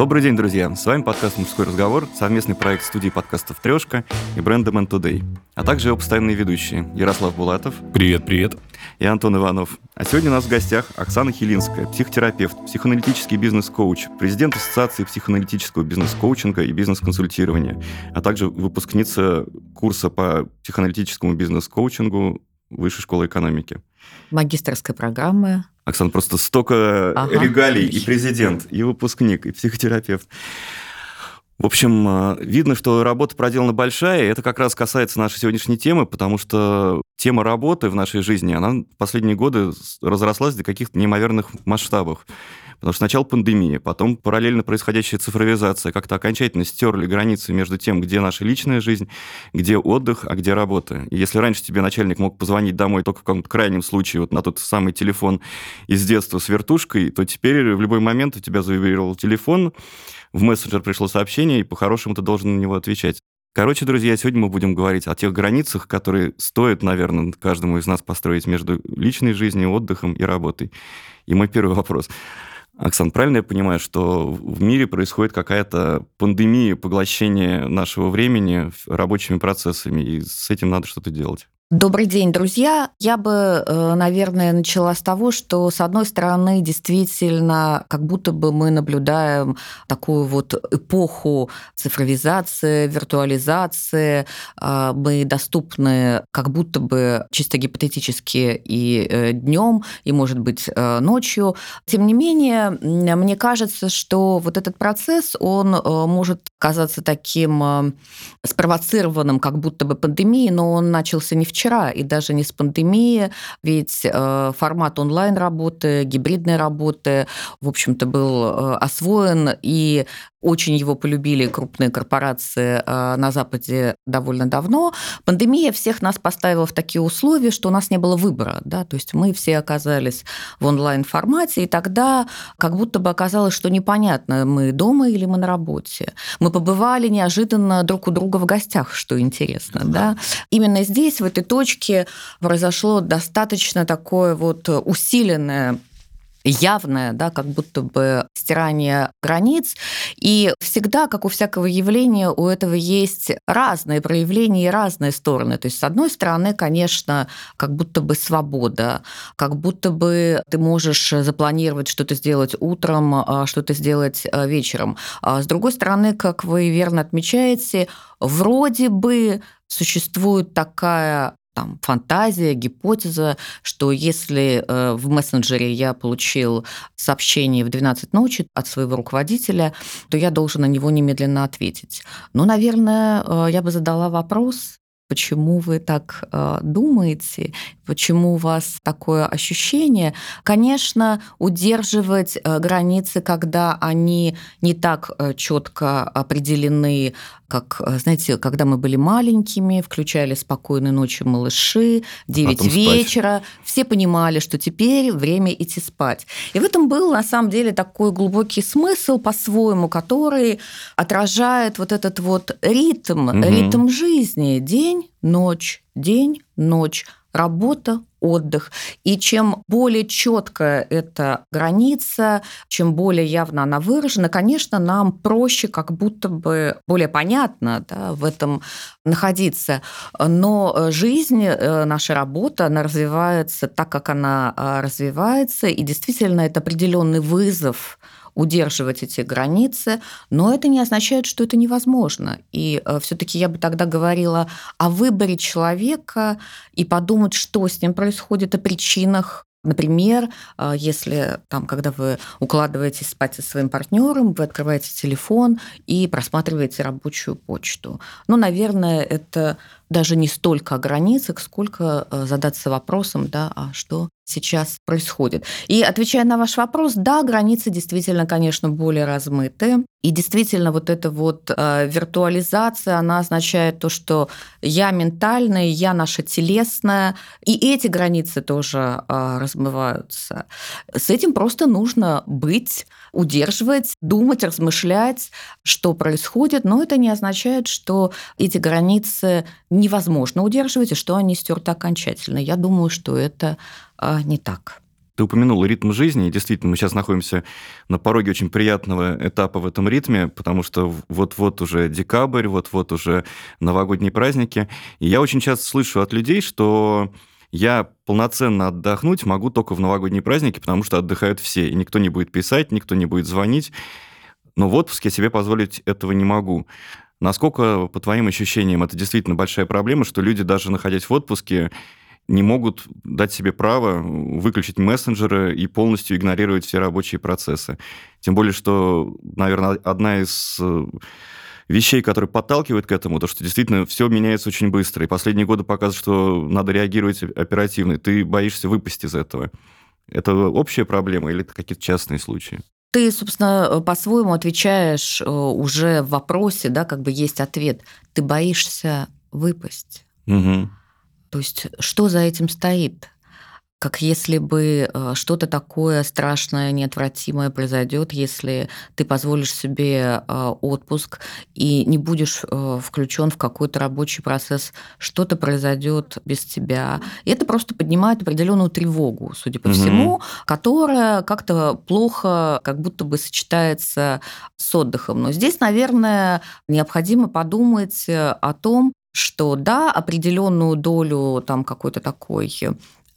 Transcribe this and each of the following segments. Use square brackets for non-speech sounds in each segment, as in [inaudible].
Добрый день, друзья! С вами подкаст «Мужской разговор», совместный проект студии подкастов «Трешка» и бренда Man Today, а также его постоянные ведущие Ярослав Булатов. Привет, привет. И Антон Иванов. А сегодня у нас в гостях Оксана Хилинская, психотерапевт, психоаналитический бизнес-коуч, президент Ассоциации психоаналитического бизнес-коучинга и бизнес-консультирования, а также выпускница курса по психоаналитическому бизнес-коучингу Высшей школы экономики. Магистрской программы. Оксана, просто столько ага. регалий, и президент, и выпускник, и психотерапевт. В общем, э, видно, что работа проделана большая, и это как раз касается нашей сегодняшней темы, потому что тема работы в нашей жизни, она в последние годы разрослась до каких-то неимоверных масштабов. Потому что сначала пандемия, потом параллельно происходящая цифровизация как-то окончательно стерли границы между тем, где наша личная жизнь, где отдых, а где работа. И если раньше тебе начальник мог позвонить домой только в каком-то крайнем случае, вот на тот самый телефон из детства с вертушкой, то теперь в любой момент у тебя завибрировал телефон, в мессенджер пришло сообщение, и по-хорошему ты должен на него отвечать. Короче, друзья, сегодня мы будем говорить о тех границах, которые стоит, наверное, каждому из нас построить между личной жизнью, отдыхом и работой. И мой первый вопрос. Оксан, правильно я понимаю, что в мире происходит какая-то пандемия поглощения нашего времени рабочими процессами, и с этим надо что-то делать? Добрый день, друзья. Я бы, э, наверное, начала с того, что, с одной стороны, действительно, как будто бы мы наблюдаем такую вот эпоху цифровизации, виртуализации. А, мы доступны как будто бы чисто гипотетически и э, днем, и, может быть, э, ночью. Тем не менее, мне кажется, что вот этот процесс, он может казаться таким спровоцированным, как будто бы пандемией, но он начался не вчера, вчера, и даже не с пандемией, ведь э, формат онлайн-работы, гибридной работы, в общем-то, был э, освоен, и очень его полюбили крупные корпорации э, на Западе довольно давно. Пандемия всех нас поставила в такие условия, что у нас не было выбора. Да? То есть мы все оказались в онлайн-формате, и тогда как будто бы оказалось, что непонятно, мы дома или мы на работе. Мы побывали неожиданно друг у друга в гостях, что интересно. Да? Именно здесь, в этой точке, произошло достаточно такое вот усиленное явное, да, как будто бы стирание границ. И всегда, как у всякого явления, у этого есть разные проявления и разные стороны. То есть, с одной стороны, конечно, как будто бы свобода, как будто бы ты можешь запланировать что-то сделать утром, а что-то сделать а, вечером. А с другой стороны, как вы верно отмечаете, вроде бы существует такая там, фантазия, гипотеза, что если э, в мессенджере я получил сообщение в 12 ночи от своего руководителя, то я должен на него немедленно ответить. Ну, наверное, э, я бы задала вопрос, почему вы так э, думаете, почему у вас такое ощущение. Конечно, удерживать э, границы, когда они не так э, четко определены, как, э, знаете, когда мы были маленькими, включали «Спокойной ночи, малыши», 9 вечера, спать. все понимали, что теперь время идти спать. И в этом был, на самом деле, такой глубокий смысл по-своему, который отражает вот этот вот ритм, угу. ритм жизни. День, ночь, день, ночь, работа, отдых. И чем более четкая эта граница, чем более явно она выражена, конечно, нам проще, как будто бы более понятно да, в этом находиться. Но жизнь, э, наша работа, она развивается так, как она а, развивается, и действительно это определенный вызов удерживать эти границы, но это не означает, что это невозможно. И э, все-таки я бы тогда говорила о выборе человека и подумать, что с ним происходит, о причинах Например, э, если там, когда вы укладываетесь спать со своим партнером, вы открываете телефон и просматриваете рабочую почту. Ну, наверное, это даже не столько о границах, сколько э, задаться вопросом, да, а что сейчас происходит. И отвечая на ваш вопрос, да, границы действительно, конечно, более размыты. И действительно, вот эта вот э, виртуализация, она означает то, что я ментальная, я наша телесная, и эти границы тоже э, размываются. С этим просто нужно быть, удерживать, думать, размышлять, что происходит, но это не означает, что эти границы невозможно удерживать и что они стерты окончательно. Я думаю, что это а, не так. Ты упомянул ритм жизни, и действительно, мы сейчас находимся на пороге очень приятного этапа в этом ритме, потому что вот-вот уже декабрь, вот-вот уже новогодние праздники. И я очень часто слышу от людей, что я полноценно отдохнуть могу только в новогодние праздники, потому что отдыхают все, и никто не будет писать, никто не будет звонить. Но в отпуске себе позволить этого не могу. Насколько, по твоим ощущениям, это действительно большая проблема, что люди, даже находясь в отпуске, не могут дать себе право выключить мессенджеры и полностью игнорировать все рабочие процессы. Тем более, что, наверное, одна из э, вещей, которые подталкивают к этому, то, что действительно все меняется очень быстро. И последние годы показывают, что надо реагировать оперативно. Ты боишься выпасть из этого. Это общая проблема или это какие-то частные случаи? Ты, собственно, по-своему отвечаешь э, уже в вопросе, да, как бы есть ответ. Ты боишься выпасть. Угу. То есть что за этим стоит? Как если бы э, что-то такое страшное, неотвратимое произойдет, если ты позволишь себе э, отпуск и не будешь э, включен в какой-то рабочий процесс, что-то произойдет без тебя. И это просто поднимает определенную тревогу, судя по угу. всему, которая как-то плохо, как будто бы сочетается с отдыхом. Но здесь, наверное, необходимо подумать о том, что да, определенную долю там какой-то такой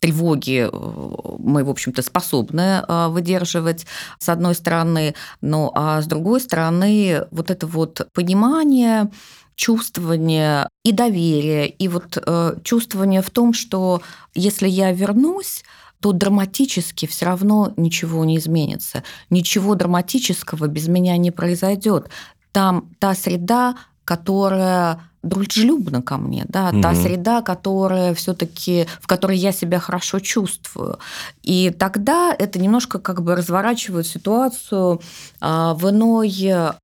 тревоги э, мы, в общем-то, способны э, выдерживать, с одной стороны, но а с другой стороны, вот это вот понимание, чувствование и доверие, и вот э, чувствование в том, что если я вернусь, то драматически все равно ничего не изменится. Ничего драматического без меня не произойдет. Там та среда, которая дружелюбна ко мне, да, угу. та среда, которая все-таки, в которой я себя хорошо чувствую. И тогда это немножко как бы разворачивает ситуацию а, в иной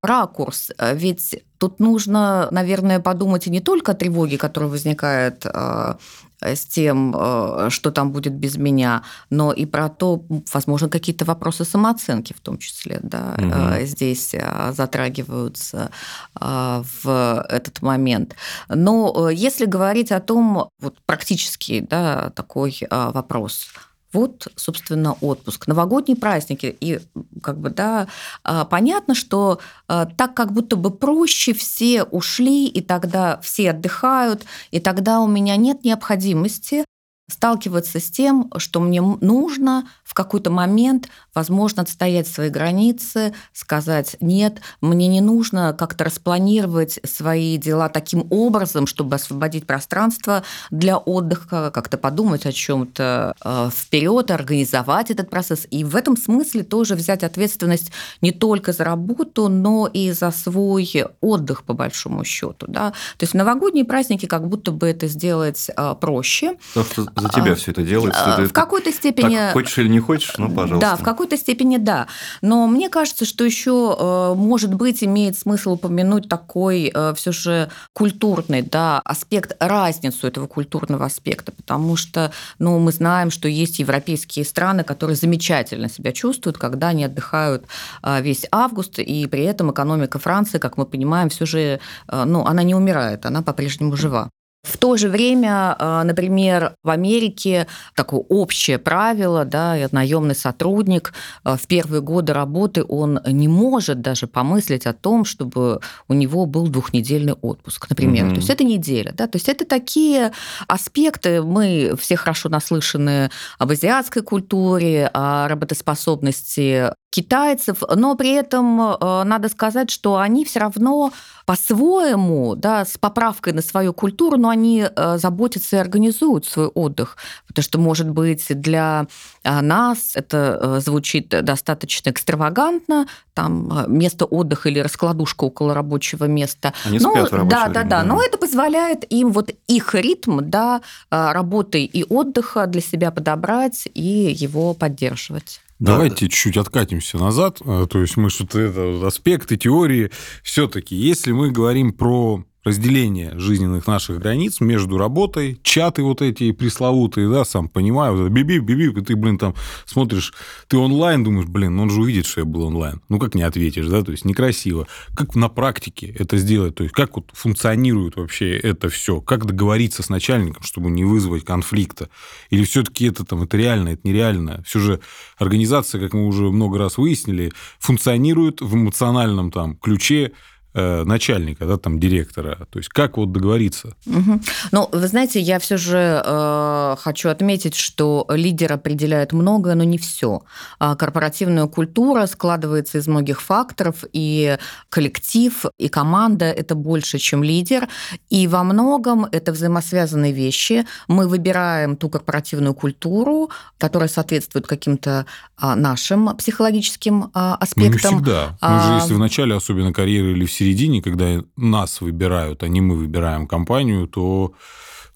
ракурс. Ведь Тут нужно, наверное, подумать и не только о тревоге, которая возникает а, с тем, а, что там будет без меня, но и про то, возможно, какие-то вопросы самооценки в том числе, да, угу. здесь затрагиваются в этот момент. Но э, если говорить о том, вот практически, да, такой вопрос – вот, собственно, отпуск, новогодние праздники. И как бы, да, а, понятно, что а, так как будто бы проще все ушли, и тогда все отдыхают, и тогда у меня нет необходимости сталкиваться с тем, что мне нужно в какой-то момент, возможно, отстоять свои границы, сказать «нет, мне не нужно как-то распланировать свои дела таким образом, чтобы освободить пространство для отдыха, как-то подумать о чем-то э, вперед, организовать этот процесс». И в этом смысле тоже взять ответственность не только за работу, но и за свой отдых, по большому счету. Да? То есть в новогодние праздники как будто бы это сделать э, проще. Потому что за тебя а, все это делается. А, в какой-то степени... Так, хочешь или не хочешь, ну, пожалуйста. Да, в какой-то степени да. Но мне кажется, что еще, э, может быть, имеет смысл упомянуть такой э, все же культурный да, аспект, разницу этого культурного аспекта, потому что ну, мы знаем, что есть европейские страны, которые замечательно себя чувствуют, когда они отдыхают э, весь август, и при этом экономика Франции, как мы понимаем, все же, ну, она не умирает, она по-прежнему жива. В то же время, а, например, в Америке такое общее правило, да, наемный сотрудник а, в первые годы работы он не может даже помыслить о том, чтобы у него был двухнедельный отпуск, например. Угу. То есть это неделя, да, то есть это такие аспекты. Мы все хорошо наслышаны об азиатской культуре, о работоспособности китайцев, но при этом э, надо сказать, что они все равно по-своему, да, с поправкой на свою культуру, но они э, заботятся и организуют свой отдых, потому что, может быть, для э, нас это звучит достаточно экстравагантно, там место отдыха или раскладушка около рабочего места. Они но, спят в да, время, да, да, да, но это позволяет им вот их ритм, да, работы и отдыха для себя подобрать и его поддерживать. Давайте чуть-чуть откатимся назад. То есть мы что-то это аспекты, теории. Все-таки, если мы говорим про разделение жизненных наших границ между работой, чаты вот эти пресловутые, да, сам понимаю, вот биби, биби, ты, блин, там смотришь, ты онлайн, думаешь, блин, он же увидит, что я был онлайн. Ну, как не ответишь, да, то есть некрасиво. Как на практике это сделать, то есть как вот функционирует вообще это все, как договориться с начальником, чтобы не вызвать конфликта, или все-таки это там, это реально, это нереально. Все же организация, как мы уже много раз выяснили, функционирует в эмоциональном там ключе, начальника, да, там, директора. То есть как вот договориться? Угу. Ну, вы знаете, я все же э, хочу отметить, что лидер определяет многое, но не все. А корпоративная культура складывается из многих факторов, и коллектив, и команда – это больше, чем лидер. И во многом это взаимосвязанные вещи. Мы выбираем ту корпоративную культуру, которая соответствует каким-то а, нашим психологическим а, аспектам. Ну, не всегда. Мы же, если в начале особенно карьеры или в середине, когда нас выбирают, а не мы выбираем компанию, то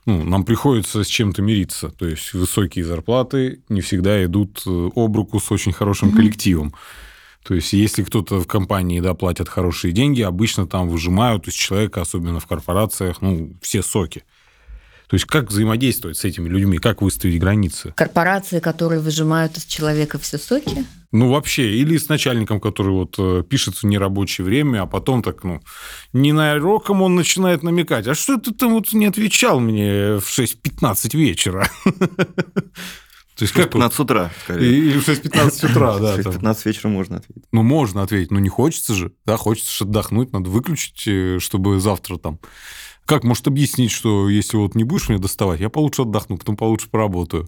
ну, нам приходится с чем-то мириться. То есть высокие зарплаты не всегда идут э, об руку с очень хорошим mm-hmm. коллективом. То есть, если кто-то в компании да, платят хорошие деньги, обычно там выжимают из человека, особенно в корпорациях, ну, все соки. То есть как взаимодействовать с этими людьми, как выставить границы? Корпорации, которые выжимают из человека все соки? Ну, вообще, или с начальником, который вот э, пишется в нерабочее время, а потом так, ну, не на роком он начинает намекать. А что ты там вот не отвечал мне в 6.15 вечера? [laughs] То есть как 15 утра, скорее. Или в 6.15 утра, да. В 6.15 [laughs] вечера можно ответить. Ну, можно ответить, но не хочется же. Да, хочется отдохнуть, надо выключить, э, чтобы завтра там как может объяснить, что если вот не будешь меня доставать, я получше отдохну, потом получше поработаю?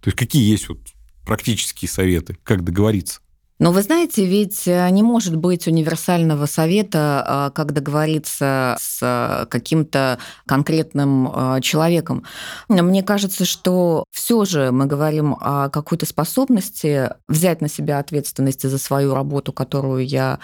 То есть какие есть вот практические советы, как договориться? Но вы знаете, ведь э, не может быть универсального совета, а, как договориться с э, каким-то конкретным э, человеком. Мне кажется, что все же мы говорим о какой-то способности взять на себя ответственность за свою работу, которую я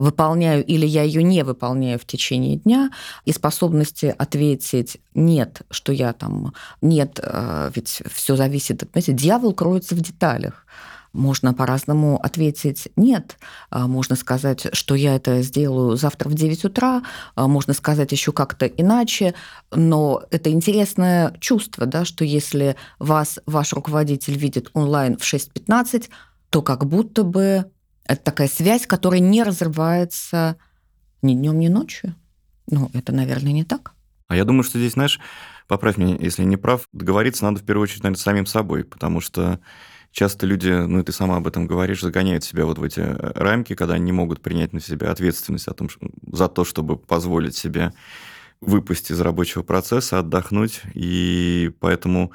выполняю или я ее не выполняю в течение дня, и способности ответить нет, что я там нет, э, ведь все зависит, понимаете, дьявол кроется в деталях. Можно по-разному ответить «нет». А можно сказать, что я это сделаю завтра в 9 утра. А можно сказать еще как-то иначе. Но это интересное чувство, да, что если вас ваш руководитель видит онлайн в 6.15, то как будто бы это такая связь, которая не разрывается ни днем, ни ночью. Ну, это, наверное, не так. А я думаю, что здесь, знаешь, поправь меня, если не прав, договориться надо в первую очередь, наверное, с самим собой, потому что часто люди, ну и ты сама об этом говоришь, загоняют себя вот в эти э, рамки, когда они не могут принять на себя ответственность о том, за то, чтобы позволить себе выпасть из рабочего процесса, отдохнуть. И поэтому,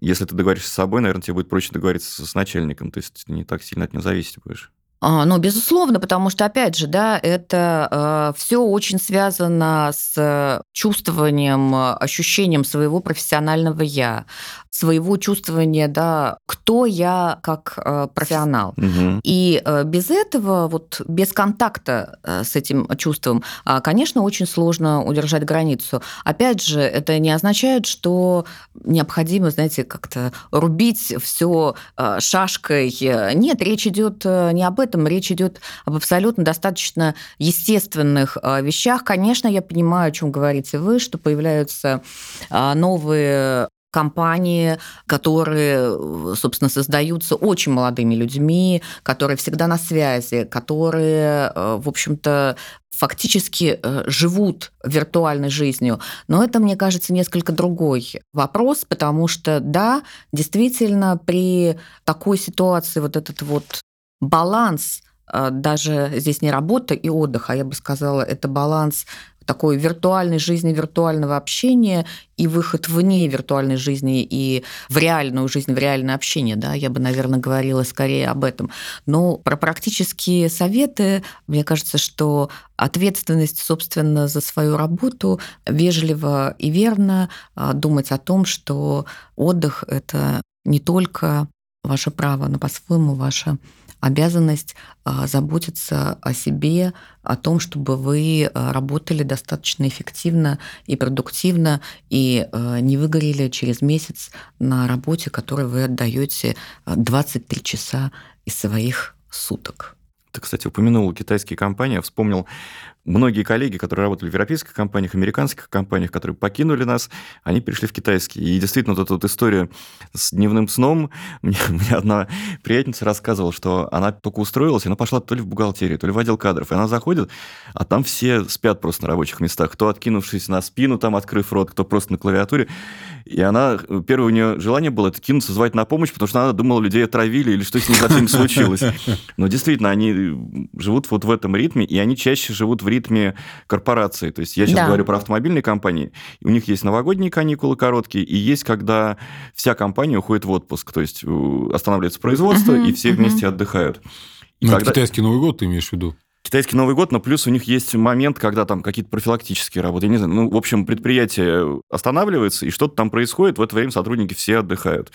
если ты договоришься с собой, наверное, тебе будет проще договориться с начальником. То есть ты не так сильно от него зависеть будешь. А, ну, безусловно, потому что, опять же, да, это э, все очень связано с чувствованием, ощущением своего профессионального я, своего чувствования, да, кто я как э, профессионал. Угу. И э, без этого, вот без контакта э, с этим чувством, э, конечно, очень сложно удержать границу. Опять же, это не означает, что необходимо, знаете, как-то рубить все э, шашкой. Нет, речь идет не об этом этом речь идет об абсолютно достаточно естественных а, вещах. Конечно, я понимаю, о чем говорите вы, что появляются а, новые компании, которые, собственно, создаются очень молодыми людьми, которые всегда на связи, которые, а, в общем-то, фактически живут виртуальной жизнью. Но это, мне кажется, несколько другой вопрос, потому что, да, действительно, при такой ситуации вот этот вот баланс а, даже здесь не работа и отдых, а я бы сказала, это баланс такой виртуальной жизни, виртуального общения и выход вне виртуальной жизни и в реальную жизнь, в реальное общение. Да? Я бы, наверное, говорила скорее об этом. Но про практические советы, мне кажется, что ответственность, собственно, за свою работу, вежливо и верно а, думать о том, что отдых – это не только ваше право, но по-своему ваше обязанность а, заботиться о себе, о том, чтобы вы а, работали достаточно эффективно и продуктивно и а, не выгорели через месяц на работе, которой вы отдаете 23 часа из своих суток. Ты, кстати, упомянул китайские компании, я вспомнил многие коллеги, которые работали в европейских компаниях, американских компаниях, которые покинули нас, они перешли в китайский. И действительно, вот эта вот история с дневным сном, [laughs] мне, мне одна приятница рассказывала, что она только устроилась, и она пошла то ли в бухгалтерию, то ли в отдел кадров, и она заходит, а там все спят просто на рабочих местах, кто откинувшись на спину, там открыв рот, кто просто на клавиатуре. И она, первое у нее желание было это кинуться, звать на помощь, потому что она думала, людей отравили или что с ними совсем случилось. [laughs] Но действительно, они живут вот в этом ритме, и они чаще живут в ритме корпорации. То есть я сейчас да. говорю про автомобильные компании. У них есть новогодние каникулы короткие, и есть, когда вся компания уходит в отпуск. То есть э, останавливается производство, uh-huh, и все uh-huh. вместе отдыхают. И ну, когда... китайский Новый год ты имеешь в виду? китайский Новый год, но плюс у них есть момент, когда там какие-то профилактические работы. Я не знаю, ну, в общем, предприятие останавливается, и что-то там происходит, в это время сотрудники все отдыхают.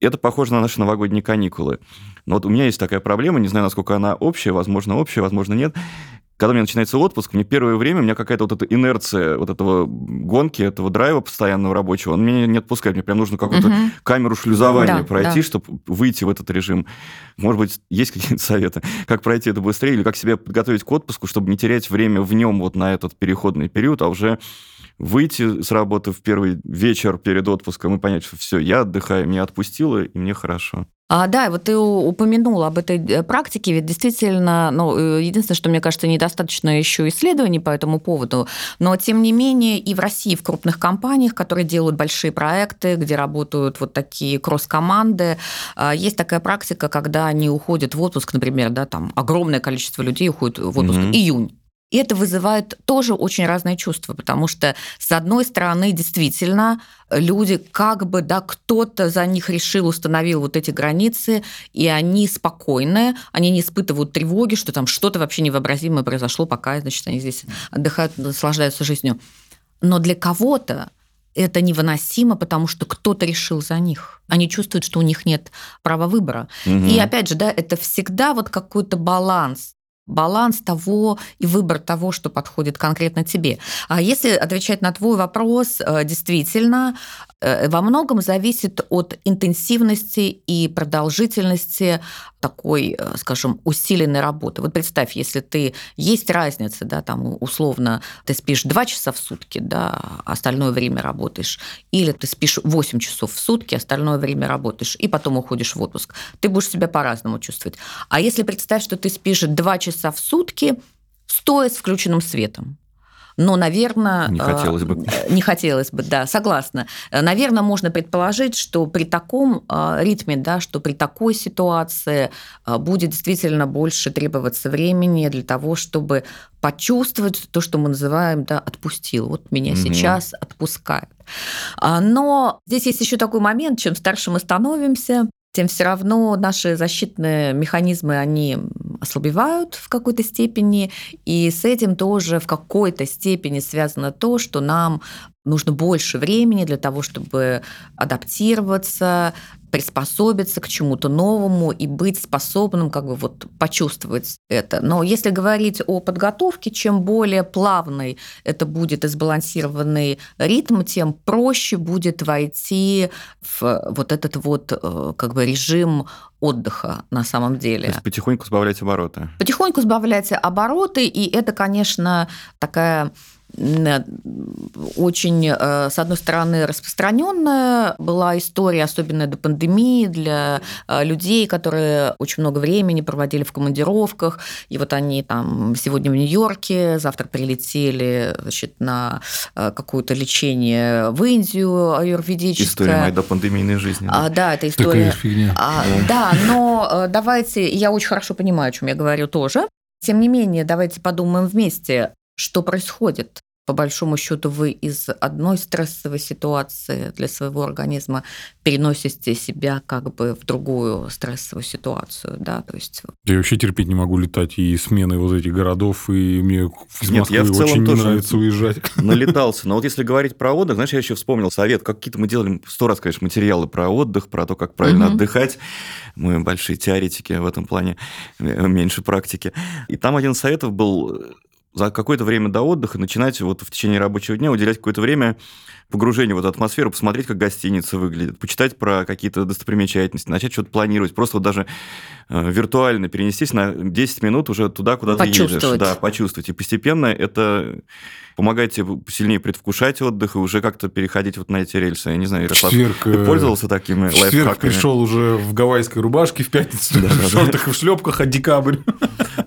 Это похоже на наши новогодние каникулы. Но вот у меня есть такая проблема, не знаю, насколько она общая, возможно, общая, возможно, нет когда у меня начинается отпуск, мне первое время, у меня какая-то вот эта инерция вот этого гонки, этого драйва постоянного рабочего, он меня не отпускает. Мне прям нужно какую-то угу. камеру шлюзования да, пройти, да. чтобы выйти в этот режим. Может быть, есть какие-то [laughs] советы, как пройти это быстрее, или как себя подготовить к отпуску, чтобы не терять время в нем вот на этот переходный период, а уже выйти с работы в первый вечер перед отпуском и понять, что все, я отдыхаю, меня отпустило, и мне хорошо. А, да, вот ты упомянул об этой э, практике, ведь действительно, ну, э, единственное, что мне кажется, недостаточно еще исследований по этому поводу, но тем не менее и в России в крупных компаниях, которые делают большие проекты, где работают вот такие кросс-команды, а, есть такая практика, когда они уходят в отпуск, например, да, там огромное количество людей уходит в отпуск, mm-hmm. июнь, и это вызывает тоже очень разные чувства, потому что, с одной стороны, действительно, люди как бы, да, кто-то за них решил, установил вот эти границы, и они спокойны, они не испытывают тревоги, что там что-то вообще невообразимое произошло, пока, значит, они здесь отдыхают, наслаждаются жизнью. Но для кого-то это невыносимо, потому что кто-то решил за них. Они чувствуют, что у них нет права выбора. Угу. И опять же, да, это всегда вот какой-то баланс баланс того и выбор того, что подходит конкретно тебе. А если отвечать на твой вопрос, э, действительно, Э, во многом зависит от интенсивности и продолжительности такой, э, скажем, усиленной работы. Вот представь, если ты есть разница, да, там условно ты спишь 2 часа в сутки, да, остальное время работаешь, или ты спишь 8 часов в сутки, остальное время работаешь, и потом уходишь в отпуск, ты будешь себя по-разному чувствовать. А если представь, что ты спишь 2 часа в сутки, стоя с включенным светом, но, наверное... Не хотелось бы. Э, не хотелось бы, да, согласна. Э, наверное, можно предположить, что при таком э, ритме, да, что при такой ситуации будет действительно больше требоваться времени для того, чтобы почувствовать то, что мы называем, да, отпустил. Вот меня угу. сейчас отпускает. А, но здесь есть еще такой момент, чем старше мы становимся, тем все равно наши защитные механизмы, они ослабевают в какой-то степени, и с этим тоже в какой-то степени связано то, что нам нужно больше времени для того, чтобы адаптироваться, приспособиться к чему-то новому и быть способным как бы вот почувствовать это. Но если говорить о подготовке, чем более плавный это будет и сбалансированный ритм, тем проще будет войти в вот этот вот э, как бы режим отдыха на самом деле. То есть потихоньку сбавлять обороты. Потихоньку сбавлять обороты, и это, конечно, такая очень, э, с одной стороны, распространенная была история, особенно до пандемии, для э, людей, которые очень много времени проводили в командировках, и вот они там сегодня в Нью-Йорке, завтра прилетели значит, на э, какое-то лечение в Индию аюрведическое. История моей допандемийной жизни. Да, а, да это история. Такая фигня. А, да, но давайте, я очень хорошо понимаю, о чем я говорю тоже. Тем не менее, давайте подумаем вместе, что происходит по большому счету вы из одной стрессовой ситуации для своего организма переносите себя как бы в другую стрессовую ситуацию, да, то есть... Я вообще терпеть не могу летать и смены вот этих городов, и мне из Нет, Москвы я в целом очень тоже не нравится уезжать. [laughs] Налетался, но вот если говорить про отдых, знаешь, я еще вспомнил совет, какие-то мы делали сто раз, конечно, материалы про отдых, про то, как правильно угу. отдыхать, мы большие теоретики в этом плане, меньше практики, и там один из советов был за какое-то время до отдыха начинать вот в течение рабочего дня уделять какое-то время погружению в эту атмосферу, посмотреть, как гостиница выглядит, почитать про какие-то достопримечательности, начать что-то планировать, просто вот даже э, виртуально перенестись на 10 минут уже туда, куда ты едешь. Да, почувствовать. И постепенно это помогает тебе сильнее предвкушать отдых и уже как-то переходить вот на эти рельсы. Я не знаю, Ярослав, четверг, ты э, пользовался такими четверг пришел уже в гавайской рубашке в пятницу, [laughs] в шортах и в шлепках, а декабрь.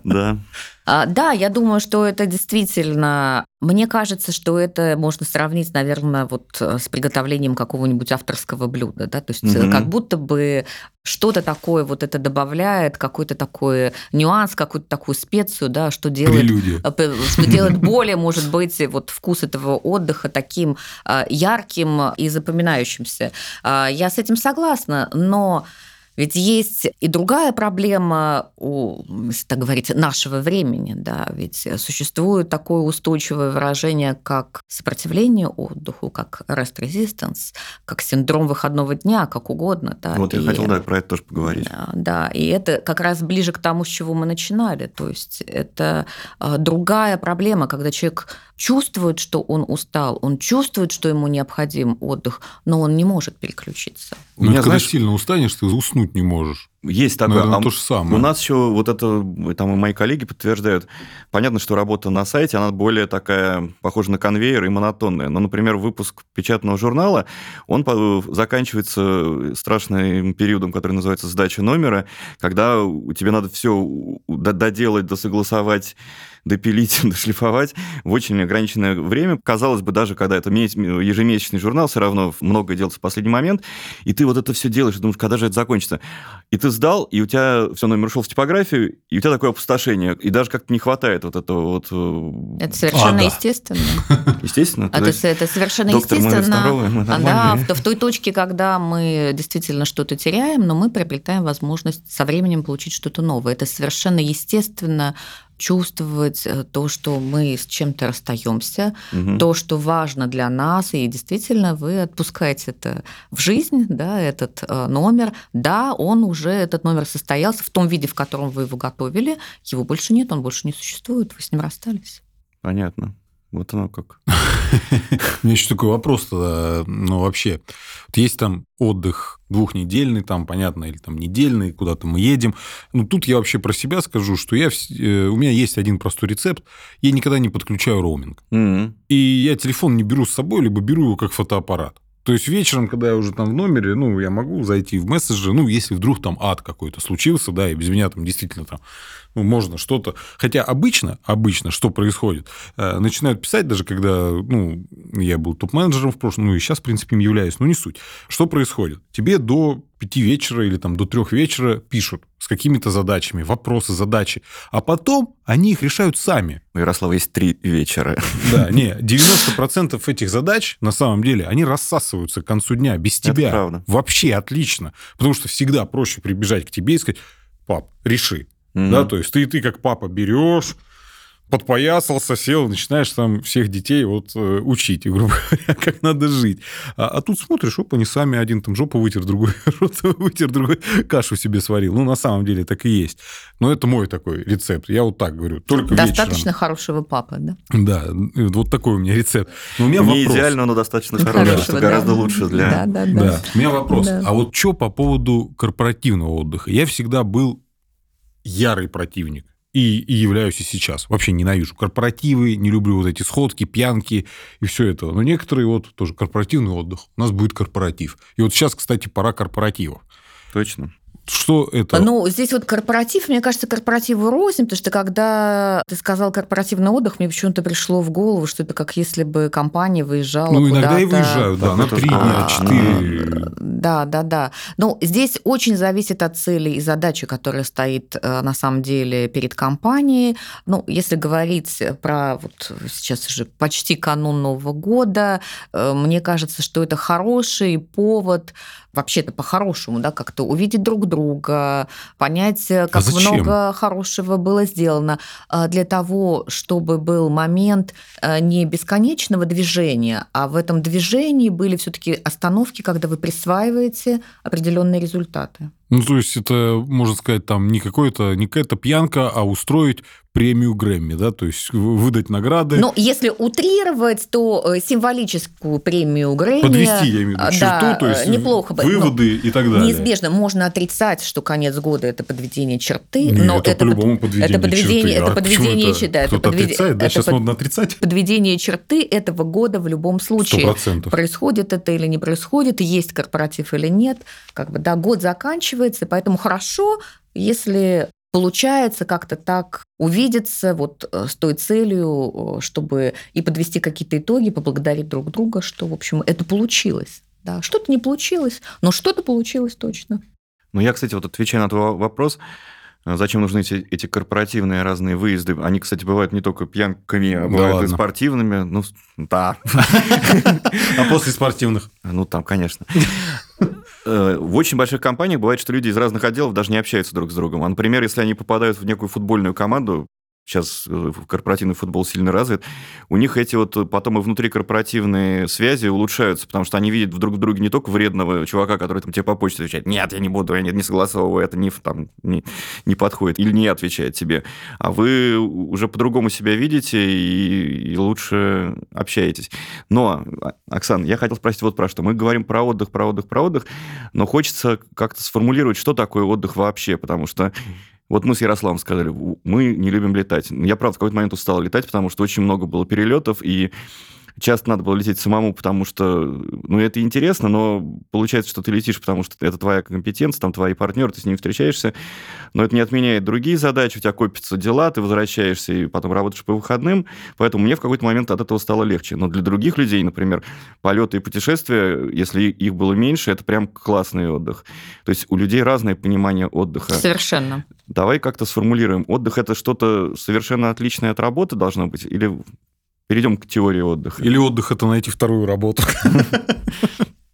Да. А, да, я думаю, что это действительно... Мне кажется, что это можно сравнить, наверное, вот э, с приготовлением какого-нибудь авторского блюда, да, то есть угу. как будто бы что-то такое вот это добавляет, какой-то такой нюанс, какую-то такую специю, да, что делает, Прелюдия. Э, что делает более, может быть, вот вкус этого отдыха таким ярким и запоминающимся. А, я с этим согласна, но ведь есть и другая проблема, у, если так говорить, нашего времени. Да? Ведь существует такое устойчивое выражение, как сопротивление отдыху, как rest resistance, как синдром выходного дня, как угодно. Да? Вот я и, хотел да, про это тоже поговорить. Да, и это как раз ближе к тому, с чего мы начинали. То есть это а, другая проблема, когда человек чувствует, что он устал, он чувствует, что ему необходим отдых, но он не может переключиться. У меня, когда знаешь, сильно устанешь, ты уснуть не можешь. Есть такое. Наверное, а то же самое. У нас еще вот это, там и мои коллеги подтверждают. Понятно, что работа на сайте, она более такая, похожа на конвейер и монотонная. Но, например, выпуск печатного журнала, он заканчивается страшным периодом, который называется сдача номера, когда тебе надо все доделать, досогласовать, допилить, [laughs] дошлифовать в очень ограниченное время. Казалось бы, даже когда это ежемесячный журнал, все равно много делается в последний момент, и ты вот это все делаешь, и думаешь, когда же это закончится? И ты сдал, и у тебя все, номер ушел в типографию, и у тебя такое опустошение, и даже как-то не хватает вот этого вот... Э, это совершенно а, естественно. [laughs] Естественно? А, то есть это совершенно доктор, естественно. Мы здоровы, мы да, в, в той точке, когда мы действительно что-то теряем, но мы приобретаем возможность со временем получить что-то новое. Это совершенно естественно чувствовать э, то, что мы с чем-то расстаемся, угу. то, что важно для нас, и действительно вы отпускаете это в жизнь, да, этот э, номер. Да, он уже, этот номер состоялся в том виде, в котором вы его готовили, его больше нет, он больше не существует, вы с ним расстались. Понятно. Вот оно как. [laughs] У меня еще такой вопрос тогда, ну, вообще. Вот есть там отдых двухнедельный, там, понятно, или там недельный, куда-то мы едем. Ну, тут я вообще про себя скажу, что я, э, у меня есть один простой рецепт. Я никогда не подключаю роуминг. И я телефон не беру с собой, либо беру его как фотоаппарат. То есть вечером, когда я уже там в номере, ну, я могу зайти в мессенджер, ну, если вдруг там ад какой-то случился, да, и без меня там действительно там ну, можно что-то... Хотя обычно, обычно что происходит? Э, начинают писать, даже когда, ну, я был топ-менеджером в прошлом, ну, и сейчас, в принципе, им являюсь, но не суть. Что происходит? Тебе до пяти вечера или там до трех вечера пишут с какими-то задачами, вопросы, задачи, а потом они их решают сами. У Ярослава есть три вечера. Да, не, [laughs] 90% этих задач, на самом деле, они рассасываются к концу дня без тебя. Это правда. Вообще отлично. Потому что всегда проще прибежать к тебе и сказать, пап, реши. Mm-hmm. Да, то есть ты, ты как папа берешь, подпоясался, сел, начинаешь там всех детей вот э, учить, грубо [laughs] говоря, как надо жить. А, а тут смотришь, опа, не сами один там жопу вытер, другой [laughs] рот вытер, другой кашу себе сварил. Ну, на самом деле так и есть. Но это мой такой рецепт. Я вот так говорю, только Достаточно вечером. хорошего папы, да? Да, вот такой у меня рецепт. Но у меня не вопрос. идеально, но достаточно хороший, что да. гораздо лучше для... Да, да, да. да. У меня вопрос. Да. А вот что по поводу корпоративного отдыха? Я всегда был ярый противник. И, и являюсь и сейчас. Вообще ненавижу корпоративы, не люблю вот эти сходки, пьянки и все это. Но некоторые вот тоже корпоративный отдых. У нас будет корпоратив. И вот сейчас, кстати, пора корпоративов. Точно. Что это? Ну, здесь вот корпоратив, мне кажется, корпоративы рознь, потому что когда ты сказал корпоративный отдых, мне почему-то пришло в голову, что это как если бы компания выезжала Ну, иногда и выезжают, да, на три дня, четыре. Да, да, да. Ну, здесь очень зависит от цели и задачи, которая стоит э, на самом деле перед компанией. Ну, если говорить про вот сейчас уже почти канун Нового года, э, мне кажется, что это хороший повод вообще-то по-хорошему, да, как-то увидеть друг друга, понять, э, как а много хорошего было сделано э, для того, чтобы был момент э, не бесконечного движения, а в этом движении были все-таки остановки, когда вы присваиваете определенные результаты. Ну, то есть это, можно сказать, там не, какое-то, не какая-то пьянка, а устроить премию Грэмми, да, то есть выдать награды. Ну, если утрировать, то э, символическую премию Грэмми... Подвести, я имею в виду, черту, да, то есть неплохо бы. выводы ну, и так далее. Неизбежно. Можно отрицать, что конец года – это подведение черты, Нет, но это, это по-любому подведение это подведение, черты. Это а подведение это? Да, Кто-то подвед... отрицает, да? Это Сейчас под... модно отрицать? Подведение черты этого года в любом случае. 100%. Происходит это или не происходит, есть корпоратив или нет. Как бы, да, год заканчивается, поэтому хорошо, если получается как-то так увидеться вот э, с той целью, э, чтобы и подвести какие-то итоги, поблагодарить друг друга, что, в общем, это получилось. Да, что-то не получилось, но что-то получилось точно. Ну, я, кстати, вот отвечая на твой вопрос, э, Зачем нужны эти, эти корпоративные разные выезды? Они, кстати, бывают не только пьянками, а бывают ладно. и спортивными. Ну, да. [laughs] А после спортивных? Ну, там, конечно. [laughs] Э, в очень больших компаниях бывает, что люди из разных отделов даже не общаются друг с другом. А, например, если они попадают в некую футбольную команду, сейчас э, корпоративный футбол сильно развит, у них эти вот потом и внутрикорпоративные связи улучшаются, потому что они видят друг в друге не только вредного чувака, который там тебе по почте отвечает, нет, я не буду, я не, не согласовываю, это не, там, не, не подходит, или не отвечает тебе, а вы уже по-другому себя видите и, и лучше общаетесь. Но, а, Оксан, я хотел спросить вот про что. Мы говорим про отдых, про отдых, про отдых, но хочется как-то сформулировать, что такое отдых вообще, потому что вот мы с Ярославом сказали, мы не любим летать. Я, правда, в какой-то момент устал летать, потому что очень много было перелетов, и часто надо было лететь самому, потому что, ну, это интересно, но получается, что ты летишь, потому что это твоя компетенция, там твои партнеры, ты с ними встречаешься, но это не отменяет другие задачи, у тебя копятся дела, ты возвращаешься и потом работаешь по выходным, поэтому мне в какой-то момент от этого стало легче. Но для других людей, например, полеты и путешествия, если их было меньше, это прям классный отдых. То есть у людей разное понимание отдыха. Совершенно. Давай как-то сформулируем. Отдых – это что-то совершенно отличное от работы должно быть? Или Перейдем к теории отдыха. Или отдых – это найти вторую работу.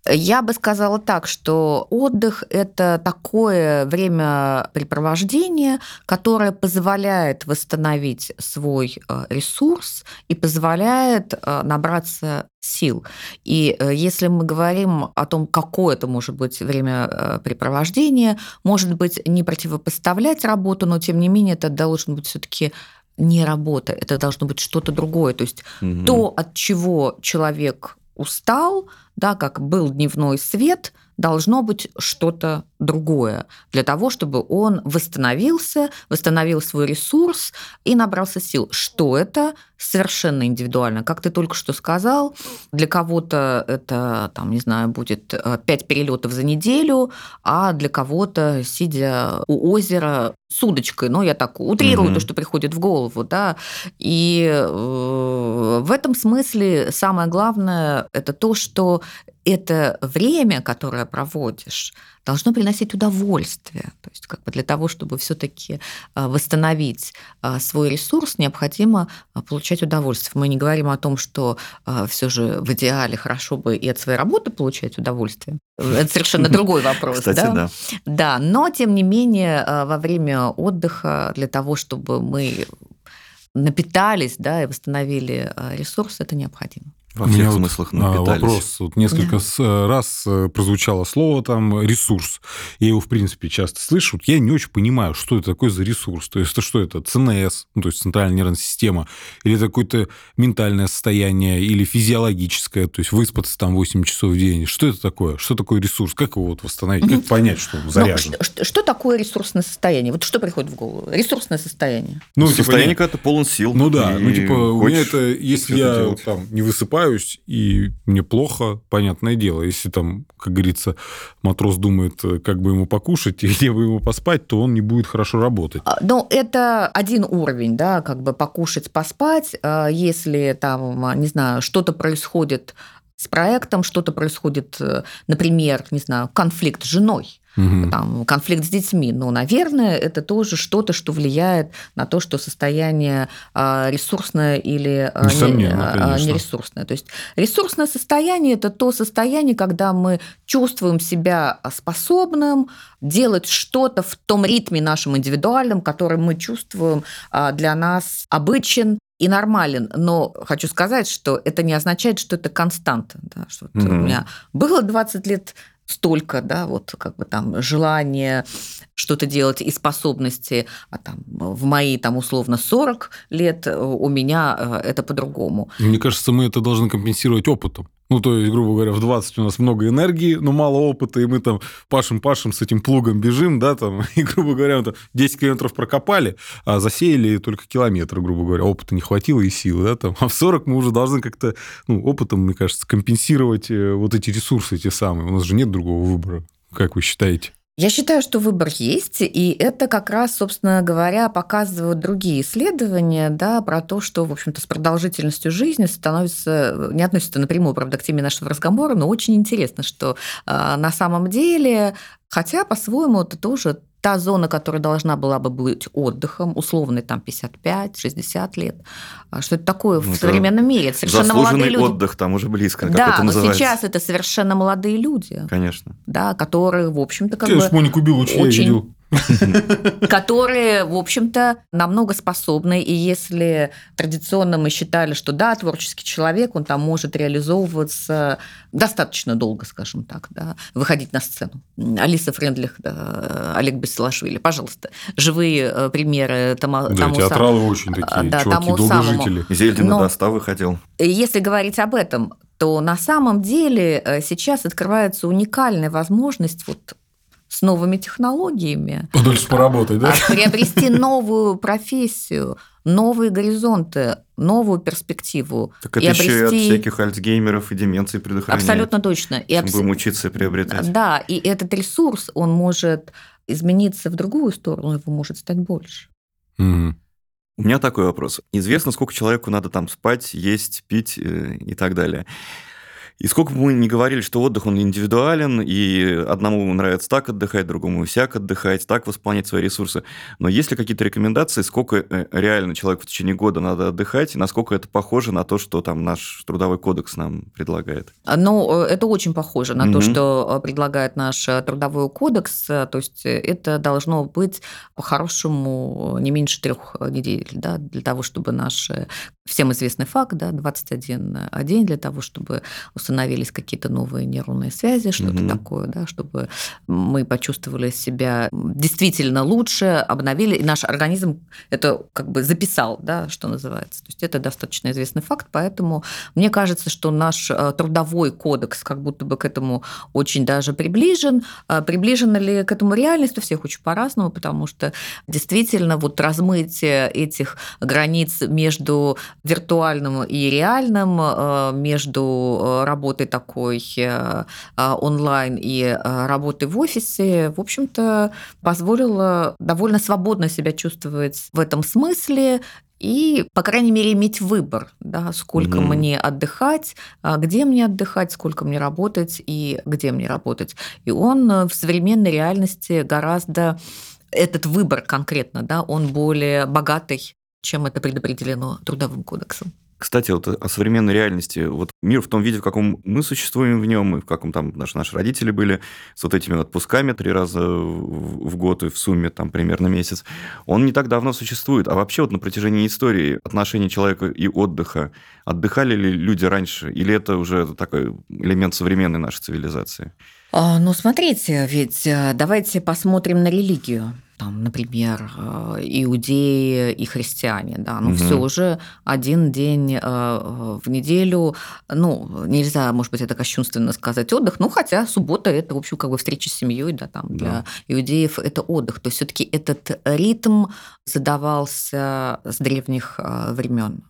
Я бы сказала так, что отдых – это такое времяпрепровождение, которое позволяет восстановить свой э, ресурс и позволяет э, набраться сил. И э, если мы говорим о том, какое это может быть времяпрепровождение, может быть, не противопоставлять работу, но тем не менее это должен быть все-таки не работа, это должно быть что-то другое. То есть угу. то, от чего человек устал, да, как был дневной свет, должно быть что-то другое для того, чтобы он восстановился, восстановил свой ресурс и набрался сил. Что это? Совершенно индивидуально. Как ты только что сказал, для кого-то это, там, не знаю, будет э, пять перелетов за неделю, а для кого-то, сидя у озера с удочкой, ну, я так утрирую угу. то, что приходит в голову, да, и э, в этом смысле самое главное – это то, что это время, которое проводишь, должно приносить удовольствие. То есть как бы для того, чтобы все-таки а, восстановить а, свой ресурс, необходимо а, получать удовольствие. Мы не говорим о том, что все же в идеале хорошо бы и от своей работы получать удовольствие. Это совершенно другой вопрос. Кстати, да? да. Да, но тем не менее во время отдыха для того, чтобы мы напитались да, и восстановили ресурс, это необходимо. Во всех вот, смыслах напитались. Вопрос. Вот несколько да. раз э, прозвучало слово там ресурс. Я его, в принципе, часто слышу. Я не очень понимаю, что это такое за ресурс. То есть, это что это? ЦНС, ну, то есть центральная нервная система, или это какое-то ментальное состояние, или физиологическое, то есть выспаться там 8 часов в день. Что это такое? Что такое ресурс? Как его вот восстановить? Как понять, что он заряжен? Ну, что, что такое ресурсное состояние? Вот что приходит в голову? Ресурсное состояние. Ну, типа, состояние, когда ты полон сил. Ну да, ну типа у меня это, если я там не высыпаю, просыпаюсь, и мне плохо, понятное дело. Если там, как говорится, матрос думает, как бы ему покушать [laughs] и где бы ему поспать, то он не будет хорошо работать. А, ну, это один уровень, да, как бы покушать, поспать. А, если там, не знаю, что-то происходит с проектом, что-то происходит, э, например, не знаю, конфликт с женой, угу. там, конфликт с детьми. Но, наверное, это тоже что-то, что влияет на то, что состояние а, ресурсное или а, Несомненно, не, нересурсное. То есть ресурсное состояние – это то состояние, когда мы чувствуем себя способным делать что-то в том ритме нашем индивидуальном, который мы чувствуем а, для нас обычен, и нормален, но хочу сказать, что это не означает, что это константа. Да, что mm-hmm. У меня было 20 лет столько, да, вот как бы там желание что-то делать и способности, а там в мои там условно 40 лет у меня э, это по-другому. Мне кажется, мы это должны компенсировать опытом. Ну, то есть, грубо говоря, в 20 у нас много энергии, но мало опыта, и мы там пашем-пашем с этим плугом бежим, да, там, [laughs] и, грубо говоря, мы там 10 километров прокопали, а засеяли только километр, грубо говоря. Опыта не хватило и силы, да, там. А в 40 мы уже должны как-то, ну, опытом, мне кажется, компенсировать э, вот эти ресурсы те самые. У нас же нет другого выбора. Как вы считаете? Я считаю, что выбор есть, и это как раз, собственно говоря, показывают другие исследования да, про то, что, в общем-то, с продолжительностью жизни становится, не относится напрямую, правда, к теме нашего разговора, но очень интересно, что э, на самом деле, хотя по-своему это тоже та зона, которая должна была бы быть отдыхом, условный там 55-60 лет. А что это такое в ну, современном мире? Это совершенно молодые люди. отдых там уже близко. Да, это но называется. сейчас это совершенно молодые люди. Конечно. Да, которые, в общем-то, как Конечно, бы... Монику Белучи очень... я видел. [laughs] которые, в общем-то, намного способны. И если традиционно мы считали, что да, творческий человек, он там может реализовываться достаточно долго, скажем так, да, выходить на сцену. Алиса Френдлих, да, Олег Бессалашвили, пожалуйста, живые э, примеры тому, да, тому театралы самому, очень такие, да, чуваки, тому долгожители. Зельдин Но, до выходил. Если говорить об этом, то на самом деле э, сейчас открывается уникальная возможность вот с новыми технологиями. Подольше поработать, да? А приобрести новую профессию, новые горизонты, новую перспективу. Так это и обрести... еще и от всяких альцгеймеров и деменций предохраняет. Абсолютно точно. И абс... Будем учиться и приобретать. Да, и этот ресурс, он может измениться в другую сторону, его может стать больше. Угу. У меня такой вопрос. Известно, сколько человеку надо там спать, есть, пить э, и так далее. И сколько бы мы ни говорили, что отдых, он индивидуален, и одному нравится так отдыхать, другому всяк отдыхать, так восполнять свои ресурсы. Но есть ли какие-то рекомендации, сколько э, реально человеку в течение года надо отдыхать, и насколько это похоже на то, что там наш трудовой кодекс нам предлагает? Ну, э, это очень похоже на угу. то, что э, предлагает наш трудовой кодекс. То есть это должно быть по-хорошему не меньше трех недель, да, для того, чтобы наш всем известный факт, да, 21 день для того, чтобы установились какие-то новые нейронные связи, что-то угу. такое, да, чтобы мы почувствовали себя действительно лучше, обновили, и наш организм это как бы записал, да, что называется. То есть это достаточно известный факт, поэтому мне кажется, что наш э, трудовой кодекс как будто бы к этому очень даже приближен. А приближена ли к этому реальность у всех очень по-разному, потому что действительно вот размытие этих границ между виртуальным и реальным, э, между э, работой такой э, онлайн и работой в офисе, в общем-то, позволило довольно свободно себя чувствовать в этом смысле и, по крайней мере, иметь выбор, да, сколько mm-hmm. мне отдыхать, где мне отдыхать, сколько мне работать и где мне работать. И он в современной реальности гораздо этот выбор конкретно, да, он более богатый чем это предопределено Трудовым кодексом. Кстати, вот о современной реальности. Вот мир в том виде, в каком мы существуем в нем, и в каком там наши, наши родители были, с вот этими отпусками три раза в год и в сумме там примерно месяц, он не так давно существует. А вообще вот на протяжении истории отношений человека и отдыха, отдыхали ли люди раньше, или это уже такой элемент современной нашей цивилизации? А, ну, смотрите, ведь э, давайте посмотрим на религию там, например, э, иудеи и христиане, да, ну угу. все же один день э, в неделю, ну нельзя, может быть, это кощунственно сказать отдых, ну хотя суббота это в общем как бы встреча с семьей, да, там для да. иудеев это отдых, то есть все-таки этот ритм задавался с древних э, времен,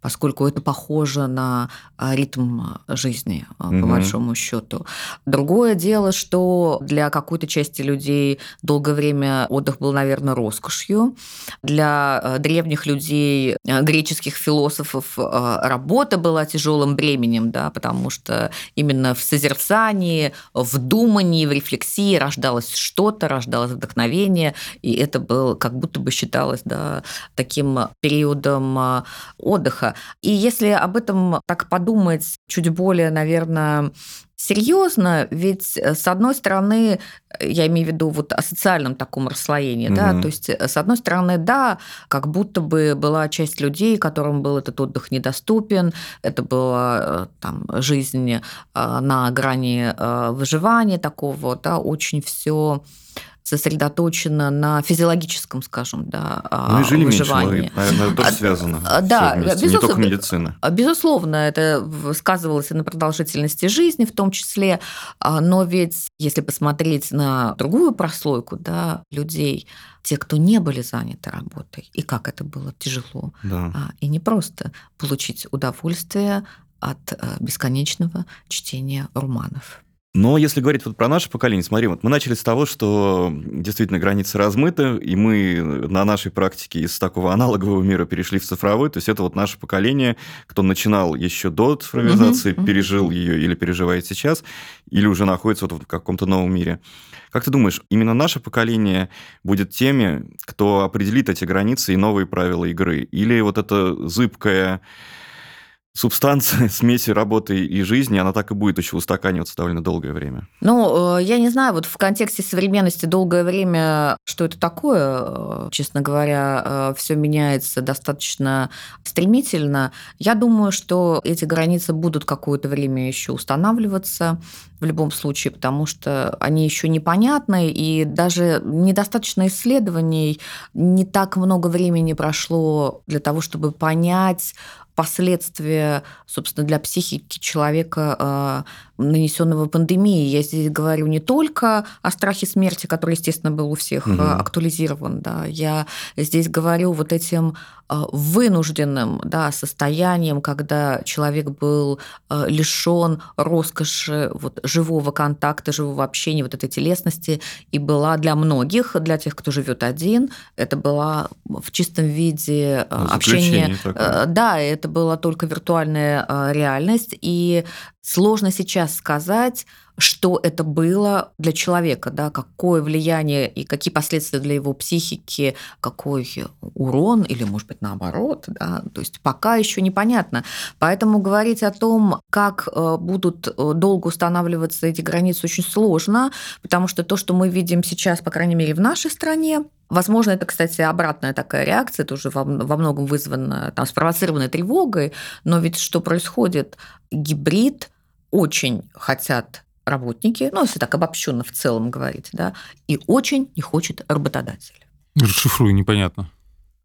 поскольку это похоже на ритм жизни угу. по большому счету. Другое дело, что для какой-то части людей долгое время отдых отдых был, наверное, роскошью. Для э, древних людей, э, греческих философов, э, работа была тяжелым бременем, да, потому что именно в созерцании, в думании, в рефлексии рождалось что-то, рождалось вдохновение, и это было как будто бы считалось да, таким периодом отдыха. И если об этом так подумать чуть более, наверное, серьезно, ведь э, с одной стороны, я имею в виду вот о социальном таком расслоении, угу. да, то есть э, с одной стороны, да, как будто бы была часть людей, которым был этот отдых недоступен, это была э, там жизнь на грани выживания такого, да, очень все сосредоточена на физиологическом, скажем, да, ну, и жили выживании. Меньше, наверное, тоже а, связано. А, да, безусловно, не только медицина. Безусловно, это сказывалось и на продолжительности жизни в том числе, а, но ведь если посмотреть на другую прослойку да, людей, те, кто не были заняты работой, и как это было тяжело, да. и не просто получить удовольствие от э, бесконечного чтения романов. Но если говорить вот про наше поколение, смотри, вот мы начали с того, что действительно границы размыты, и мы на нашей практике из такого аналогового мира перешли в цифровой, то есть это вот наше поколение, кто начинал еще до цифровизации, угу, пережил ее или переживает сейчас, или уже находится вот в каком-то новом мире. Как ты думаешь, именно наше поколение будет теми, кто определит эти границы и новые правила игры? Или вот это зыбкое субстанция [laughs] смеси работы и жизни, она так и будет еще устаканиваться довольно долгое время. Ну, э, я не знаю, вот в контексте современности долгое время, что это такое, э, честно говоря, э, все меняется достаточно стремительно. Я думаю, что эти границы будут какое-то время еще устанавливаться в любом случае, потому что они еще непонятны, и даже недостаточно исследований, не так много времени прошло для того, чтобы понять, последствия, собственно, для психики человека, а, нанесенного пандемией. Я здесь говорю не только о страхе смерти, который, естественно, был у всех угу. актуализирован. Да. Я здесь говорю вот этим а, вынужденным да, состоянием, когда человек был лишен роскоши вот, живого контакта, живого общения, вот этой телесности, и была для многих, для тех, кто живет один, это была в чистом виде ну, общение. Да, это была только виртуальная реальность, и сложно сейчас сказать, что это было для человека, да, какое влияние и какие последствия для его психики, какой урон или, может быть, наоборот, да, то есть пока еще непонятно. Поэтому говорить о том, как э, будут э, долго устанавливаться эти границы, очень сложно, потому что то, что мы видим сейчас, по крайней мере, в нашей стране, Возможно, это, кстати, обратная такая реакция, это уже во, многом вызвано, там, спровоцированной тревогой, но ведь что происходит? Гибрид очень хотят работники, ну, если так обобщенно в целом говорить, да, и очень не хочет работодатель. Расшифруй, непонятно.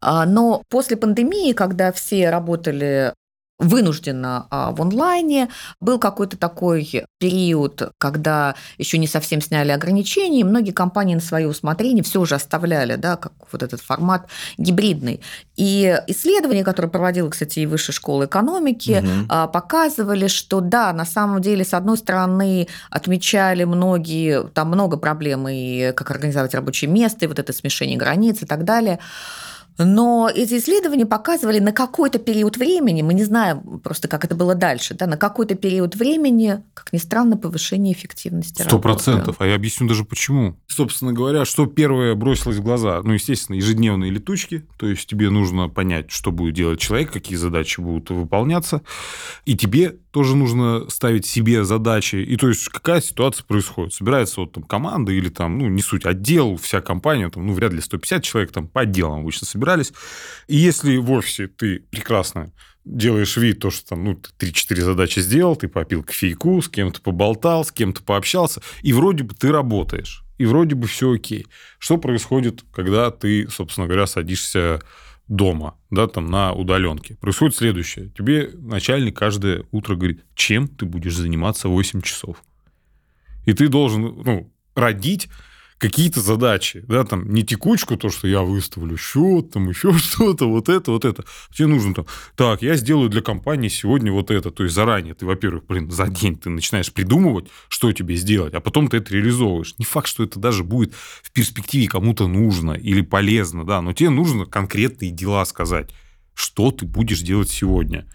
А, но после пандемии, когда все работали вынужденно а, в онлайне. Был какой-то такой период, когда еще не совсем сняли ограничения, и многие компании на свое усмотрение все уже оставляли, да, как вот этот формат гибридный. И исследования, которые проводила, кстати, и Высшая школа экономики, угу. показывали, что да, на самом деле, с одной стороны, отмечали многие, там много проблем, и как организовать рабочее место, и вот это смешение границ и так далее. Но эти исследования показывали на какой-то период времени, мы не знаем просто, как это было дальше, да, на какой-то период времени, как ни странно, повышение эффективности Сто процентов. А я объясню даже почему. Собственно говоря, что первое бросилось в глаза? Ну, естественно, ежедневные летучки. То есть тебе нужно понять, что будет делать человек, какие задачи будут выполняться. И тебе тоже нужно ставить себе задачи. И то есть какая ситуация происходит? Собирается вот там команда или там, ну, не суть, отдел, вся компания, там, ну, вряд ли 150 человек там по отделам обычно собирались. И если в офисе ты прекрасно делаешь вид, то, что там, ну, ты 3-4 задачи сделал, ты попил кофейку, с кем-то поболтал, с кем-то пообщался, и вроде бы ты работаешь, и вроде бы все окей. Что происходит, когда ты, собственно говоря, садишься дома, да, там на удаленке. Происходит следующее. Тебе начальник каждое утро говорит, чем ты будешь заниматься 8 часов. И ты должен, ну, родить какие-то задачи, да, там, не текучку, то, что я выставлю счет, там, еще [laughs] что-то, вот это, вот это. Тебе нужно там, так, я сделаю для компании сегодня вот это. То есть заранее ты, во-первых, блин, за день ты начинаешь придумывать, что тебе сделать, а потом ты это реализовываешь. Не факт, что это даже будет в перспективе кому-то нужно или полезно, да, но тебе нужно конкретные дела сказать, что ты будешь делать сегодня.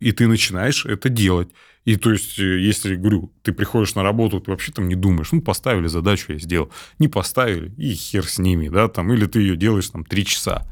И ты начинаешь это делать. И то есть, э, если, говорю, ты приходишь на работу, ты вообще там не думаешь, ну, поставили задачу, я сделал. Не поставили, и хер с ними, да, там, или ты ее делаешь там три часа.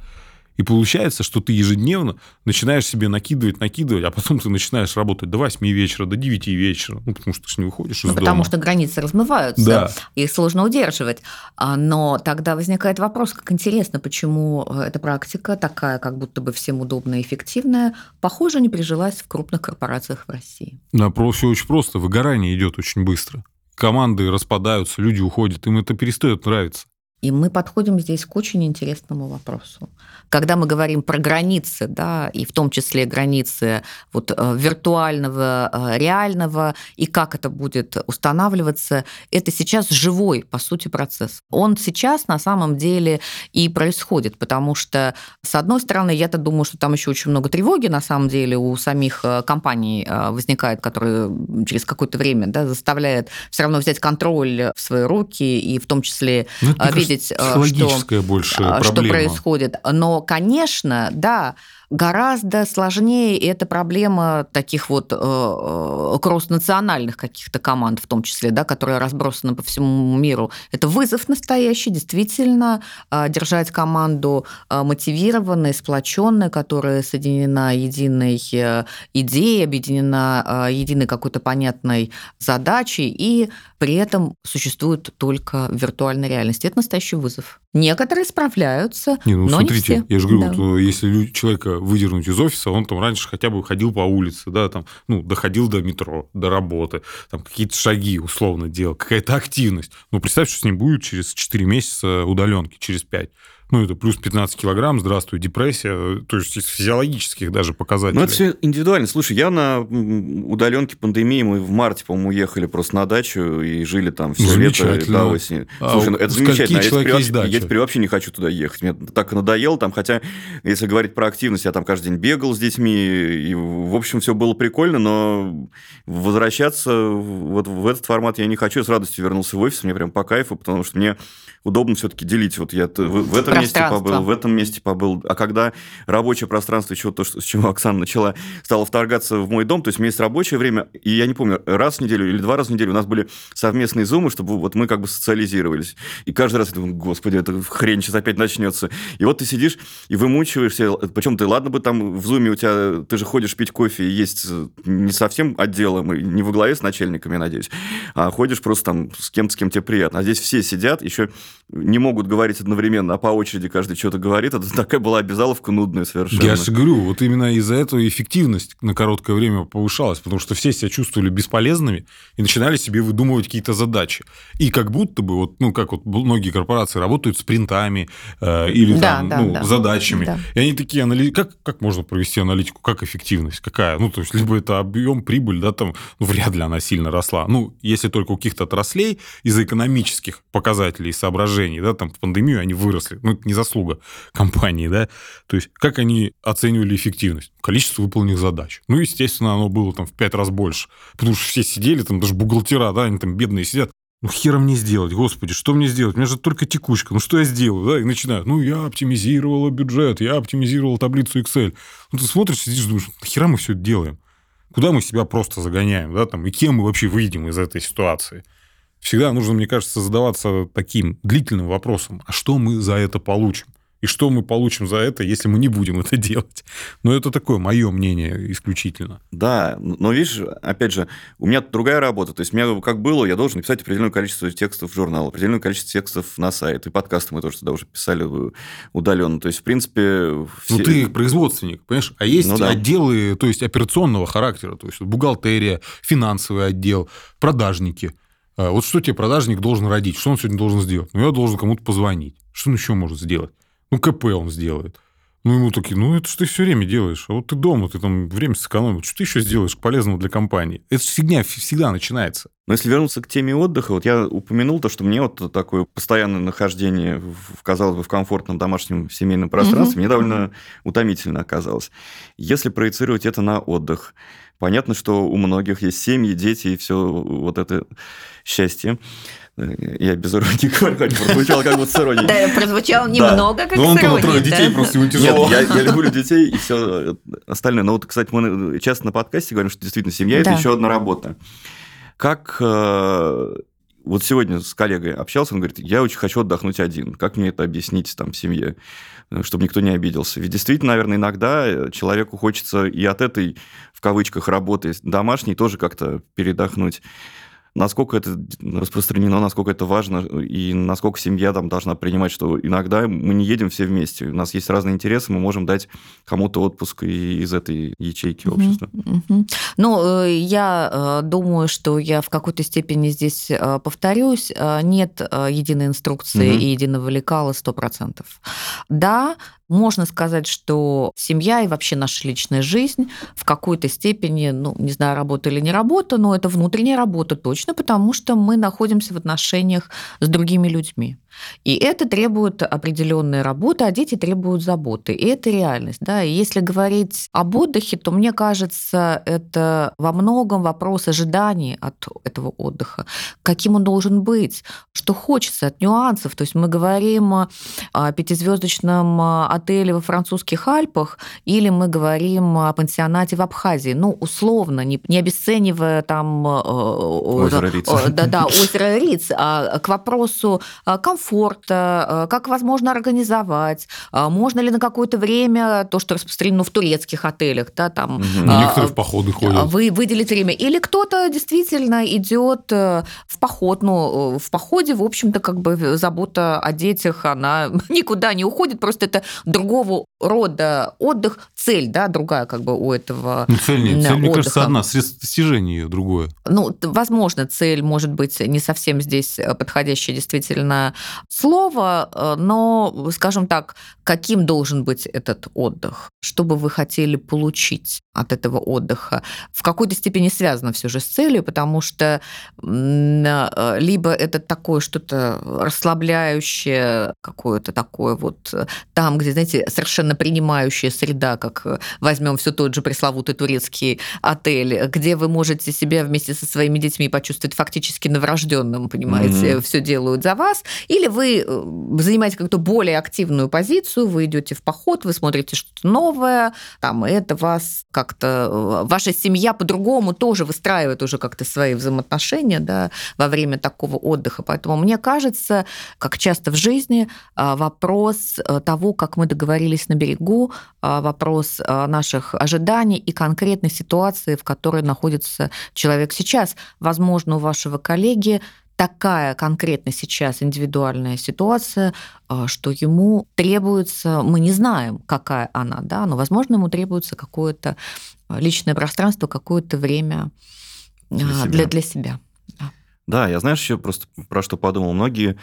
И получается, что ты ежедневно начинаешь себе накидывать, накидывать, а потом ты начинаешь работать до 8 вечера, до 9 вечера, ну, потому что ты не выходишь из ну, дома. Потому что границы размываются, да. их сложно удерживать. А, но тогда возникает вопрос, как интересно, почему э, эта практика такая, как будто бы всем удобная и эффективная, похоже, не прижилась в крупных корпорациях в России. Да, все очень просто. Выгорание идет очень быстро. Команды распадаются, люди уходят, им это перестает нравиться. И мы подходим здесь к очень интересному вопросу. Когда мы говорим про границы, да, и в том числе границы вот, э, виртуального, э, реального, и как это будет устанавливаться, это сейчас живой, по сути, процесс. Он сейчас на самом деле и происходит, потому что, с одной стороны, я-то думаю, что там еще очень много тревоги, на самом деле, у самих э, компаний возникает, которые через какое-то время да, заставляет все равно взять контроль в свои руки, и в том числе ну, видеть, что, больше что происходит. Но конечно, да, Гораздо сложнее эта проблема таких вот э, э, кросс-национальных каких-то команд, в том числе, да, которые разбросаны по всему миру. Это вызов настоящий, действительно, э, держать команду мотивированной, сплоченной, которая соединена единой идеей, объединена единой какой-то понятной задачей, и при этом существует только виртуальной реальности. Это настоящий вызов. Некоторые справляются, не, ну, но смотрите, не все. Я же говорю, да. вот, если человека выдернуть из офиса, он там раньше хотя бы ходил по улице, да, там, ну, доходил до метро, до работы, там какие-то шаги условно делал, какая-то активность. Ну, представь, что с ним будет через 4 месяца удаленки, через 5 ну, это плюс 15 килограмм, здравствуй, депрессия, то есть из физиологических даже показателей. Ну, это все индивидуально. Слушай, я на удаленке пандемии, мы в марте, по-моему, уехали просто на дачу и жили там все лето до осени. А Слушай, ну, это замечательно. А я теперь, вообще, я теперь вообще не хочу туда ехать. Мне так надоело там, хотя, если говорить про активность, я там каждый день бегал с детьми, и, в общем, все было прикольно, но возвращаться вот в этот формат я не хочу. Я с радостью вернулся в офис, мне прям по кайфу, потому что мне удобно все-таки делить. Вот я в, в этом месте побыл, в этом месте побыл. А когда рабочее пространство, еще то, что, с чего Оксана начала, стало вторгаться в мой дом, то есть у меня есть рабочее время, и я не помню, раз в неделю или два раза в неделю у нас были совместные зумы, чтобы вот мы как бы социализировались. И каждый раз я думаю, господи, это хрень сейчас опять начнется. И вот ты сидишь и вымучиваешься, причем ты, ладно бы там в зуме у тебя, ты же ходишь пить кофе и есть не совсем отделом, и не во главе с начальниками, я надеюсь, а ходишь просто там с кем-то, с кем тебе приятно. А здесь все сидят, еще не могут говорить одновременно, а по очереди каждый что-то говорит. Это такая была обязаловка нудная совершенно. Я же говорю, вот именно из-за этого эффективность на короткое время повышалась, потому что все себя чувствовали бесполезными и начинали себе выдумывать какие-то задачи. И как будто бы, вот, ну, как вот многие корпорации работают с принтами э, или да, там, да, ну, да. задачами. Да. И они такие, анали... как, как можно провести аналитику, как эффективность, какая? Ну, то есть, либо это объем, прибыль, да, там, ну, вряд ли она сильно росла. Ну, если только у каких-то отраслей из-за экономических показателей и соображений, да, там, в пандемию они выросли. Ну, это не заслуга компании, да. То есть, как они оценивали эффективность? Количество выполненных задач. Ну, естественно, оно было там в пять раз больше. Потому что все сидели, там даже бухгалтера, да, они там бедные сидят. Ну, хера мне сделать, господи, что мне сделать? У меня же только текучка, ну, что я сделаю? Да, и начинают, ну, я оптимизировала бюджет, я оптимизировал таблицу Excel. Ну, ты смотришь, сидишь, думаешь, хера мы все это делаем? Куда мы себя просто загоняем, да, там, и кем мы вообще выйдем из этой ситуации? Всегда нужно, мне кажется, задаваться таким длительным вопросом, а что мы за это получим? И что мы получим за это, если мы не будем это [laughs] делать? Но это такое мое мнение исключительно. Да, но видишь, опять же, у меня другая работа. То есть, у меня как было, я должен написать определенное количество текстов в журнал, определенное количество текстов на сайт. И подкасты мы тоже туда уже писали удаленно. То есть, в принципе... Все... Ну, ты производственник, понимаешь? А есть ну, да. отделы, то есть, операционного характера. То есть, бухгалтерия, финансовый отдел, продажники. А вот что тебе продажник должен родить? Что он сегодня должен сделать? Ну, я должен кому-то позвонить. Что он еще может сделать? Ну, КП он сделает. Ну, ему такие, ну, это что ты все время делаешь. А вот ты дома, ты там время сэкономил. Что ты еще сделаешь полезного для компании? Это фигня всегда начинается. Но если вернуться к теме отдыха, вот я упомянул то, что мне вот такое постоянное нахождение, в, казалось бы, в комфортном домашнем семейном пространстве, угу. мне довольно утомительно оказалось. Если проецировать это на отдых, понятно, что у многих есть семьи, дети и все вот это счастье. Я без иронии говорю, хоть прозвучало как будто с иронией. Да, прозвучало немного как с иронией. трое детей, просто ему тяжело. Я люблю [laughs] детей и все остальное. Но вот, кстати, мы часто на подкасте говорим, что действительно семья – это еще одна работа. Как э, Вот сегодня с коллегой общался, он говорит, я очень хочу отдохнуть один. Как мне это объяснить там семье, чтобы никто не обиделся? Ведь действительно, наверное, иногда э, человеку хочется и от этой, в кавычках, работы домашней тоже как-то передохнуть насколько это распространено, насколько это важно, и насколько семья там должна принимать, что иногда мы не едем все вместе, у нас есть разные интересы, мы можем дать кому-то отпуск из этой ячейки общества. Ну, э, я э, думаю, что я в какой-то степени здесь э, повторюсь, нет единой инструкции и единого лекала 100%. Да, можно сказать, что семья и вообще наша личная жизнь в какой-то степени, ну, не знаю, работа или не работа, но это внутренняя работа точно, потому что мы находимся в отношениях с другими людьми. И это требует определенной работы, а дети требуют заботы. И это реальность. Да? И если говорить об отдыхе, то мне кажется, это во многом вопрос ожиданий от этого отдыха. Каким он должен быть, что хочется от нюансов. То есть мы говорим о пятизвездочном отеле во французских Альпах или мы говорим о пансионате в Абхазии. Ну, условно, не, не обесценивая там... Э, озеро Риц. Да-да, озеро Риц. А к вопросу комфорта комфорта, э, как возможно организовать, э, можно ли на какое-то время то, что распространено в турецких отелях, да, там... Угу. Некоторые в походы ходят. Вы выделить время. Или кто-то действительно идет в поход, ну, в походе, в общем-то, как бы забота о детях, она [laughs] никуда не уходит, просто это другого рода отдых, цель, да, другая как бы у этого ну, цель нет, цель, отдыха. мне кажется, одна, средство достижения ее другое. Ну, возможно, цель может быть не совсем здесь подходящая действительно слово, э, но, скажем так, каким должен быть этот отдых? Что бы вы хотели получить от этого отдыха? В какой-то степени связано все же с целью, потому что э, либо это такое что-то расслабляющее, какое-то такое вот э, там, где, знаете, совершенно принимающая среда, как возьмем все тот же пресловутый турецкий отель, где вы можете себя вместе со своими детьми почувствовать фактически новорожденным, понимаете, mm-hmm. все делают за вас, или вы э, занимаете как-то более активную позицию, вы идете в поход, вы смотрите что-то новое, там, это вас как-то... Э, ваша семья по-другому тоже выстраивает уже как-то свои взаимоотношения да, во время такого отдыха. Поэтому мне кажется, как часто в жизни, а, вопрос э, того, как мы договорились на берегу, а, вопрос наших ожиданий и конкретной ситуации, в которой находится человек сейчас. Возможно, у вашего коллеги такая конкретно сейчас индивидуальная ситуация, а, что ему требуется, мы не знаем, какая она, да, но, возможно, ему требуется какое-то а, личное пространство, какое-то время для а, себя. Для, для себя. Да. да, я знаешь еще просто про что подумал. Многие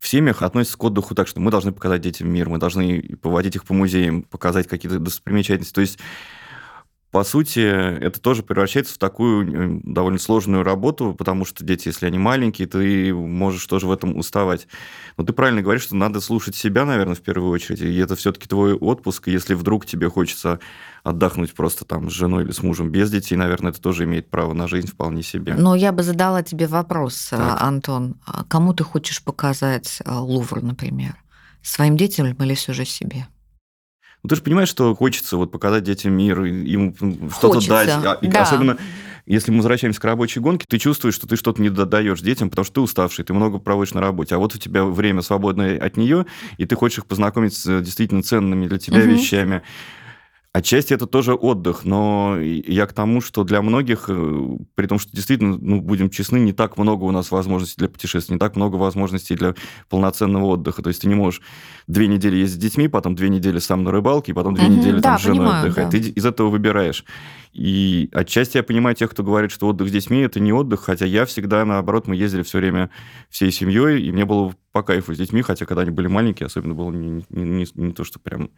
в семьях относятся к отдыху так, что мы должны показать детям мир, мы должны поводить их по музеям, показать какие-то достопримечательности. То есть по сути, это тоже превращается в такую довольно сложную работу, потому что дети, если они маленькие, ты можешь тоже в этом уставать. Но ты правильно говоришь, что надо слушать себя, наверное, в первую очередь. И это все-таки твой отпуск. И если вдруг тебе хочется отдохнуть просто там с женой или с мужем без детей, наверное, это тоже имеет право на жизнь вполне себе. Но я бы задала тебе вопрос, так. Антон. А кому ты хочешь показать а, Лувр, например? Своим детям или все же себе? Ну, ты же понимаешь, что хочется вот показать детям мир, им что-то дать. А, и да. Особенно если мы возвращаемся к рабочей гонке, ты чувствуешь, что ты что-то не додаешь детям, потому что ты уставший, ты много проводишь на работе, а вот у тебя время свободное от нее, и ты хочешь их познакомить с действительно ценными для тебя угу. вещами. Отчасти это тоже отдых, но я к тому, что для многих, э, при том, что действительно, ну, будем честны, не так много у нас возможностей для путешествий, не так много возможностей для полноценного отдыха. То есть ты не можешь две недели ездить с детьми, потом две недели сам на рыбалке, и потом две угу, недели да, там с женой понимаю, отдыхать. Да. Ты из этого выбираешь. И отчасти я понимаю тех, кто говорит, что отдых с детьми – это не отдых, хотя я всегда, наоборот, мы ездили все время всей семьей, и мне было по кайфу с детьми, хотя когда они были маленькие, особенно было не, не, не, не то, что прям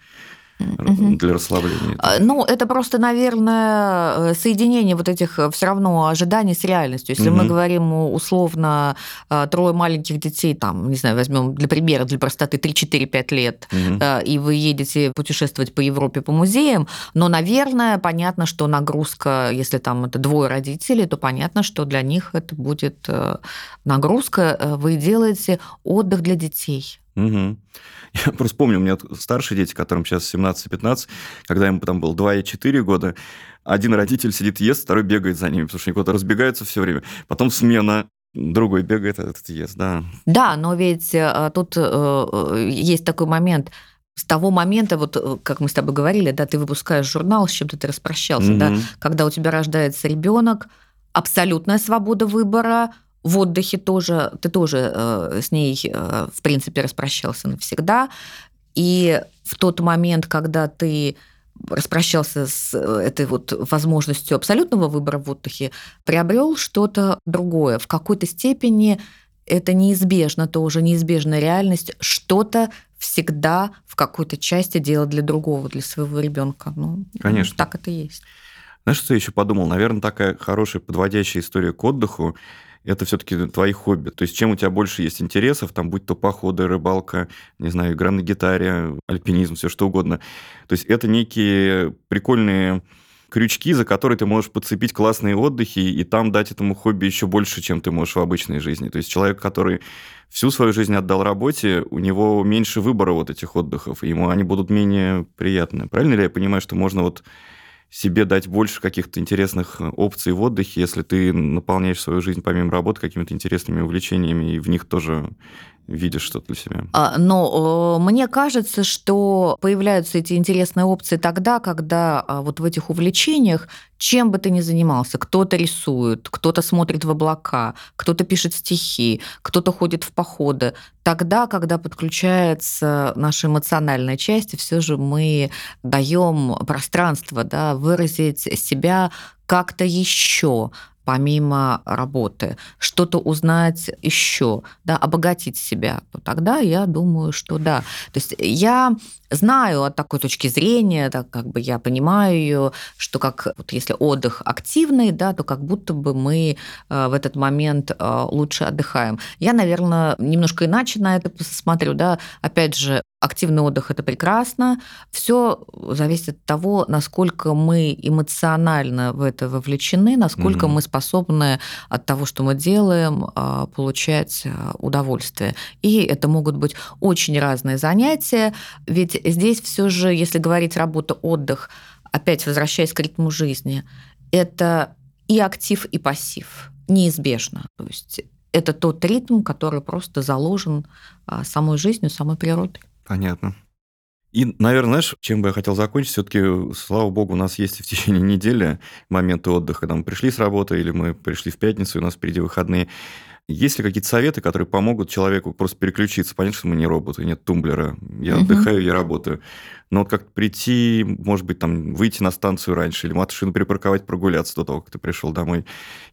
для расслабления? А, ну, это просто, наверное, э, соединение вот этих э, все равно ожиданий с реальностью. Если угу. мы говорим условно э, трое маленьких детей, там, не знаю, возьмем для примера, для простоты 3-4-5 лет, угу. и вы едете путешествовать по Европе по музеям, но, наверное, понятно, что нагрузка, если там это двое родителей, то понятно, что для них это будет нагрузка. Вы делаете отдых для детей. Угу. [laughs] Я просто помню, у меня старшие дети, которым сейчас 17-15, когда им там было 2 и 4 года, один родитель сидит ест, второй бегает за ними, потому что они куда-то разбегаются все время. Потом смена, другой бегает этот ест, да. Да, но ведь э, тут э, есть такой момент, с того момента, вот как мы с тобой говорили, да, ты выпускаешь журнал, с чем-то ты распрощался, угу. да, когда у тебя рождается ребенок, абсолютная свобода выбора, в отдыхе тоже, ты тоже э, с ней, э, в принципе, распрощался навсегда. И в тот момент, когда ты распрощался с э, этой вот возможностью абсолютного выбора в отдыхе, приобрел что-то другое. В какой-то степени это неизбежно, тоже неизбежная реальность, что-то всегда в какой-то части делать для другого, для своего ребенка. Ну, Конечно. Так это и есть. Знаешь, что я еще подумал? Наверное, такая хорошая подводящая история к отдыху это все-таки твои хобби. То есть чем у тебя больше есть интересов, там будь то походы, рыбалка, не знаю, игра на гитаре, альпинизм, все что угодно. То есть это некие прикольные крючки, за которые ты можешь подцепить классные отдыхи и там дать этому хобби еще больше, чем ты можешь в обычной жизни. То есть человек, который всю свою жизнь отдал работе, у него меньше выбора вот этих отдыхов, и ему они будут менее приятны. Правильно ли я понимаю, что можно вот себе дать больше каких-то интересных э, опций в отдыхе, если ты наполняешь свою жизнь помимо работы какими-то интересными увлечениями, и в них тоже видишь что-то для себя. А, но мне кажется, что появляются эти интересные опции тогда, когда а, вот в этих увлечениях, чем бы ты ни занимался, кто-то рисует, кто-то смотрит в облака, кто-то пишет стихи, кто-то ходит в походы, тогда, когда подключается наша эмоциональная часть, все же мы даем пространство да, выразить себя как-то еще, помимо работы, что-то узнать еще, да, обогатить себя, то тогда я думаю, что да. То есть я знаю от такой точки зрения, так как бы я понимаю ее, что как вот если отдых активный, да, то как будто бы мы э, в этот момент э, лучше отдыхаем. Я, наверное, немножко иначе на это посмотрю, да. Опять же, активный отдых это прекрасно. Все зависит от того, насколько мы эмоционально в это вовлечены, насколько mm-hmm. мы способны от того, что мы делаем, э, получать удовольствие. И это могут быть очень разные занятия, ведь здесь все же, если говорить работа-отдых, опять возвращаясь к ритму жизни, это и актив, и пассив. Неизбежно. То есть это тот ритм, который просто заложен а, самой жизнью, самой природой. Понятно. И, наверное, знаешь, чем бы я хотел закончить, все-таки, слава богу, у нас есть в течение [laughs] недели моменты отдыха, когда мы пришли с работы, или мы пришли в пятницу, и у нас впереди выходные. Есть ли какие-то советы, которые помогут человеку просто переключиться? Понятно, что мы не роботы, нет тумблера. Я угу. отдыхаю, я работаю. Но вот как прийти, может быть, там, выйти на станцию раньше, или машину перепарковать, прогуляться до того, как ты пришел домой.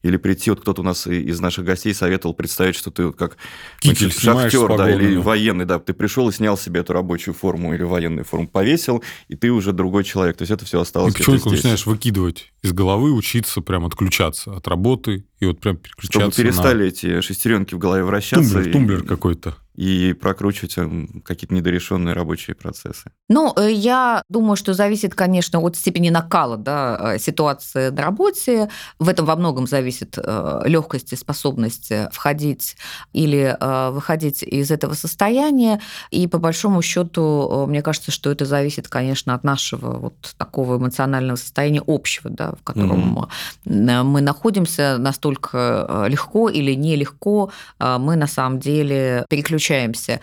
Или прийти, вот кто-то у нас из наших гостей советовал представить, что ты вот как Китель шахтер, да, или военный, да, ты пришел и снял себе эту рабочую форму или военную форму, повесил, и ты уже другой человек. То есть это все осталось. И потихоньку начинаешь выкидывать из головы, учиться прям отключаться от работы и вот прям переключаться Чтобы перестали на... эти шестеренки в голове вращаться. Тумблер, и... тумблер какой-то и прокручивать эм, какие-то недорешенные рабочие процессы? Ну, э, я думаю, что зависит, конечно, от степени накала да, э, ситуации на работе. В этом во многом зависит э, легкость и способность входить или выходить из этого состояния. И по большому счету, мне кажется, что это зависит, конечно, от нашего вот такого эмоционального состояния общего, да, в котором угу. мы находимся настолько легко или нелегко, мы на самом деле переключаемся переключаемся.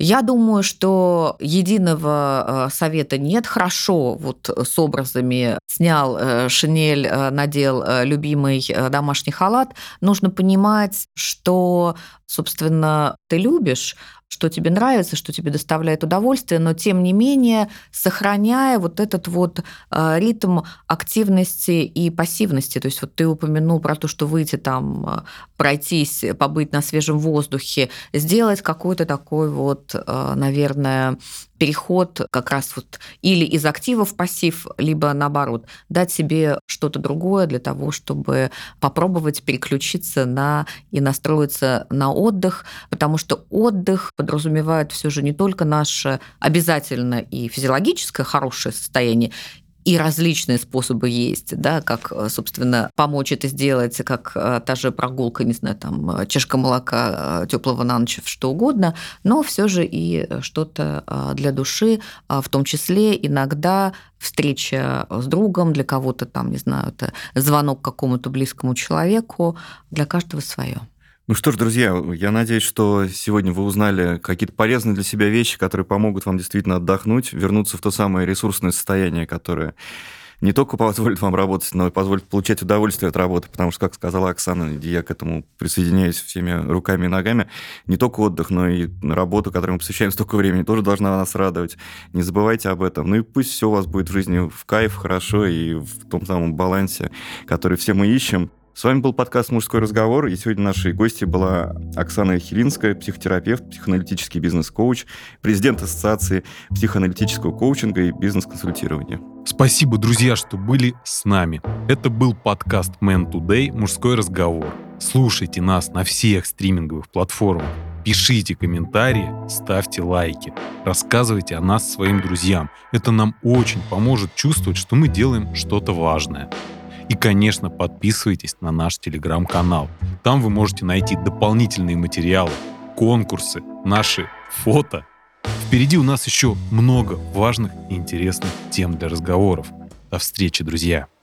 Я думаю, что единого э, совета нет. Хорошо, вот с образами снял э, шинель, э, надел любимый домашний халат. Нужно понимать, что, собственно, ты любишь, что тебе нравится, что тебе доставляет удовольствие, но тем не менее сохраняя вот этот вот а, ритм активности и пассивности. То есть вот ты упомянул про то, что выйти там, а, пройтись, побыть на свежем воздухе, сделать какой-то такой вот, а, наверное, переход как раз вот или из актива в пассив, либо наоборот, дать себе что-то другое для того, чтобы попробовать переключиться на и настроиться на отдых, потому что отдых подразумевает все же не только наше обязательно и физиологическое хорошее состояние, и различные способы есть, да, как, э, собственно, помочь это сделать, как э, та же прогулка, не знаю, там, э, чашка молока теплого на ночь, что угодно, но все же и что-то для души, в том числе иногда встреча с другом, для кого-то там, не знаю, это звонок какому-то близкому человеку, для каждого свое. Ну что ж, друзья, я надеюсь, что сегодня вы узнали какие-то полезные для себя вещи, которые помогут вам действительно отдохнуть, вернуться в то самое ресурсное состояние, которое не только позволит вам работать, но и позволит получать удовольствие от работы, потому что, как сказала Оксана, я к этому присоединяюсь всеми руками и ногами, не только отдых, но и работу, которой мы посвящаем столько времени, тоже должна нас радовать. Не забывайте об этом. Ну и пусть все у вас будет в жизни в кайф, хорошо и в том самом балансе, который все мы ищем. С вами был подкаст «Мужской разговор», и сегодня нашей гостью была Оксана Хилинская, психотерапевт, психоаналитический бизнес-коуч, президент Ассоциации психоаналитического коучинга и бизнес-консультирования. Спасибо, друзья, что были с нами. Это был подкаст «Man Today. Мужской разговор». Слушайте нас на всех стриминговых платформах. Пишите комментарии, ставьте лайки, рассказывайте о нас своим друзьям. Это нам очень поможет чувствовать, что мы делаем что-то важное. И, конечно, подписывайтесь на наш телеграм-канал. Там вы можете найти дополнительные материалы, конкурсы, наши фото. Впереди у нас еще много важных и интересных тем для разговоров. До встречи, друзья!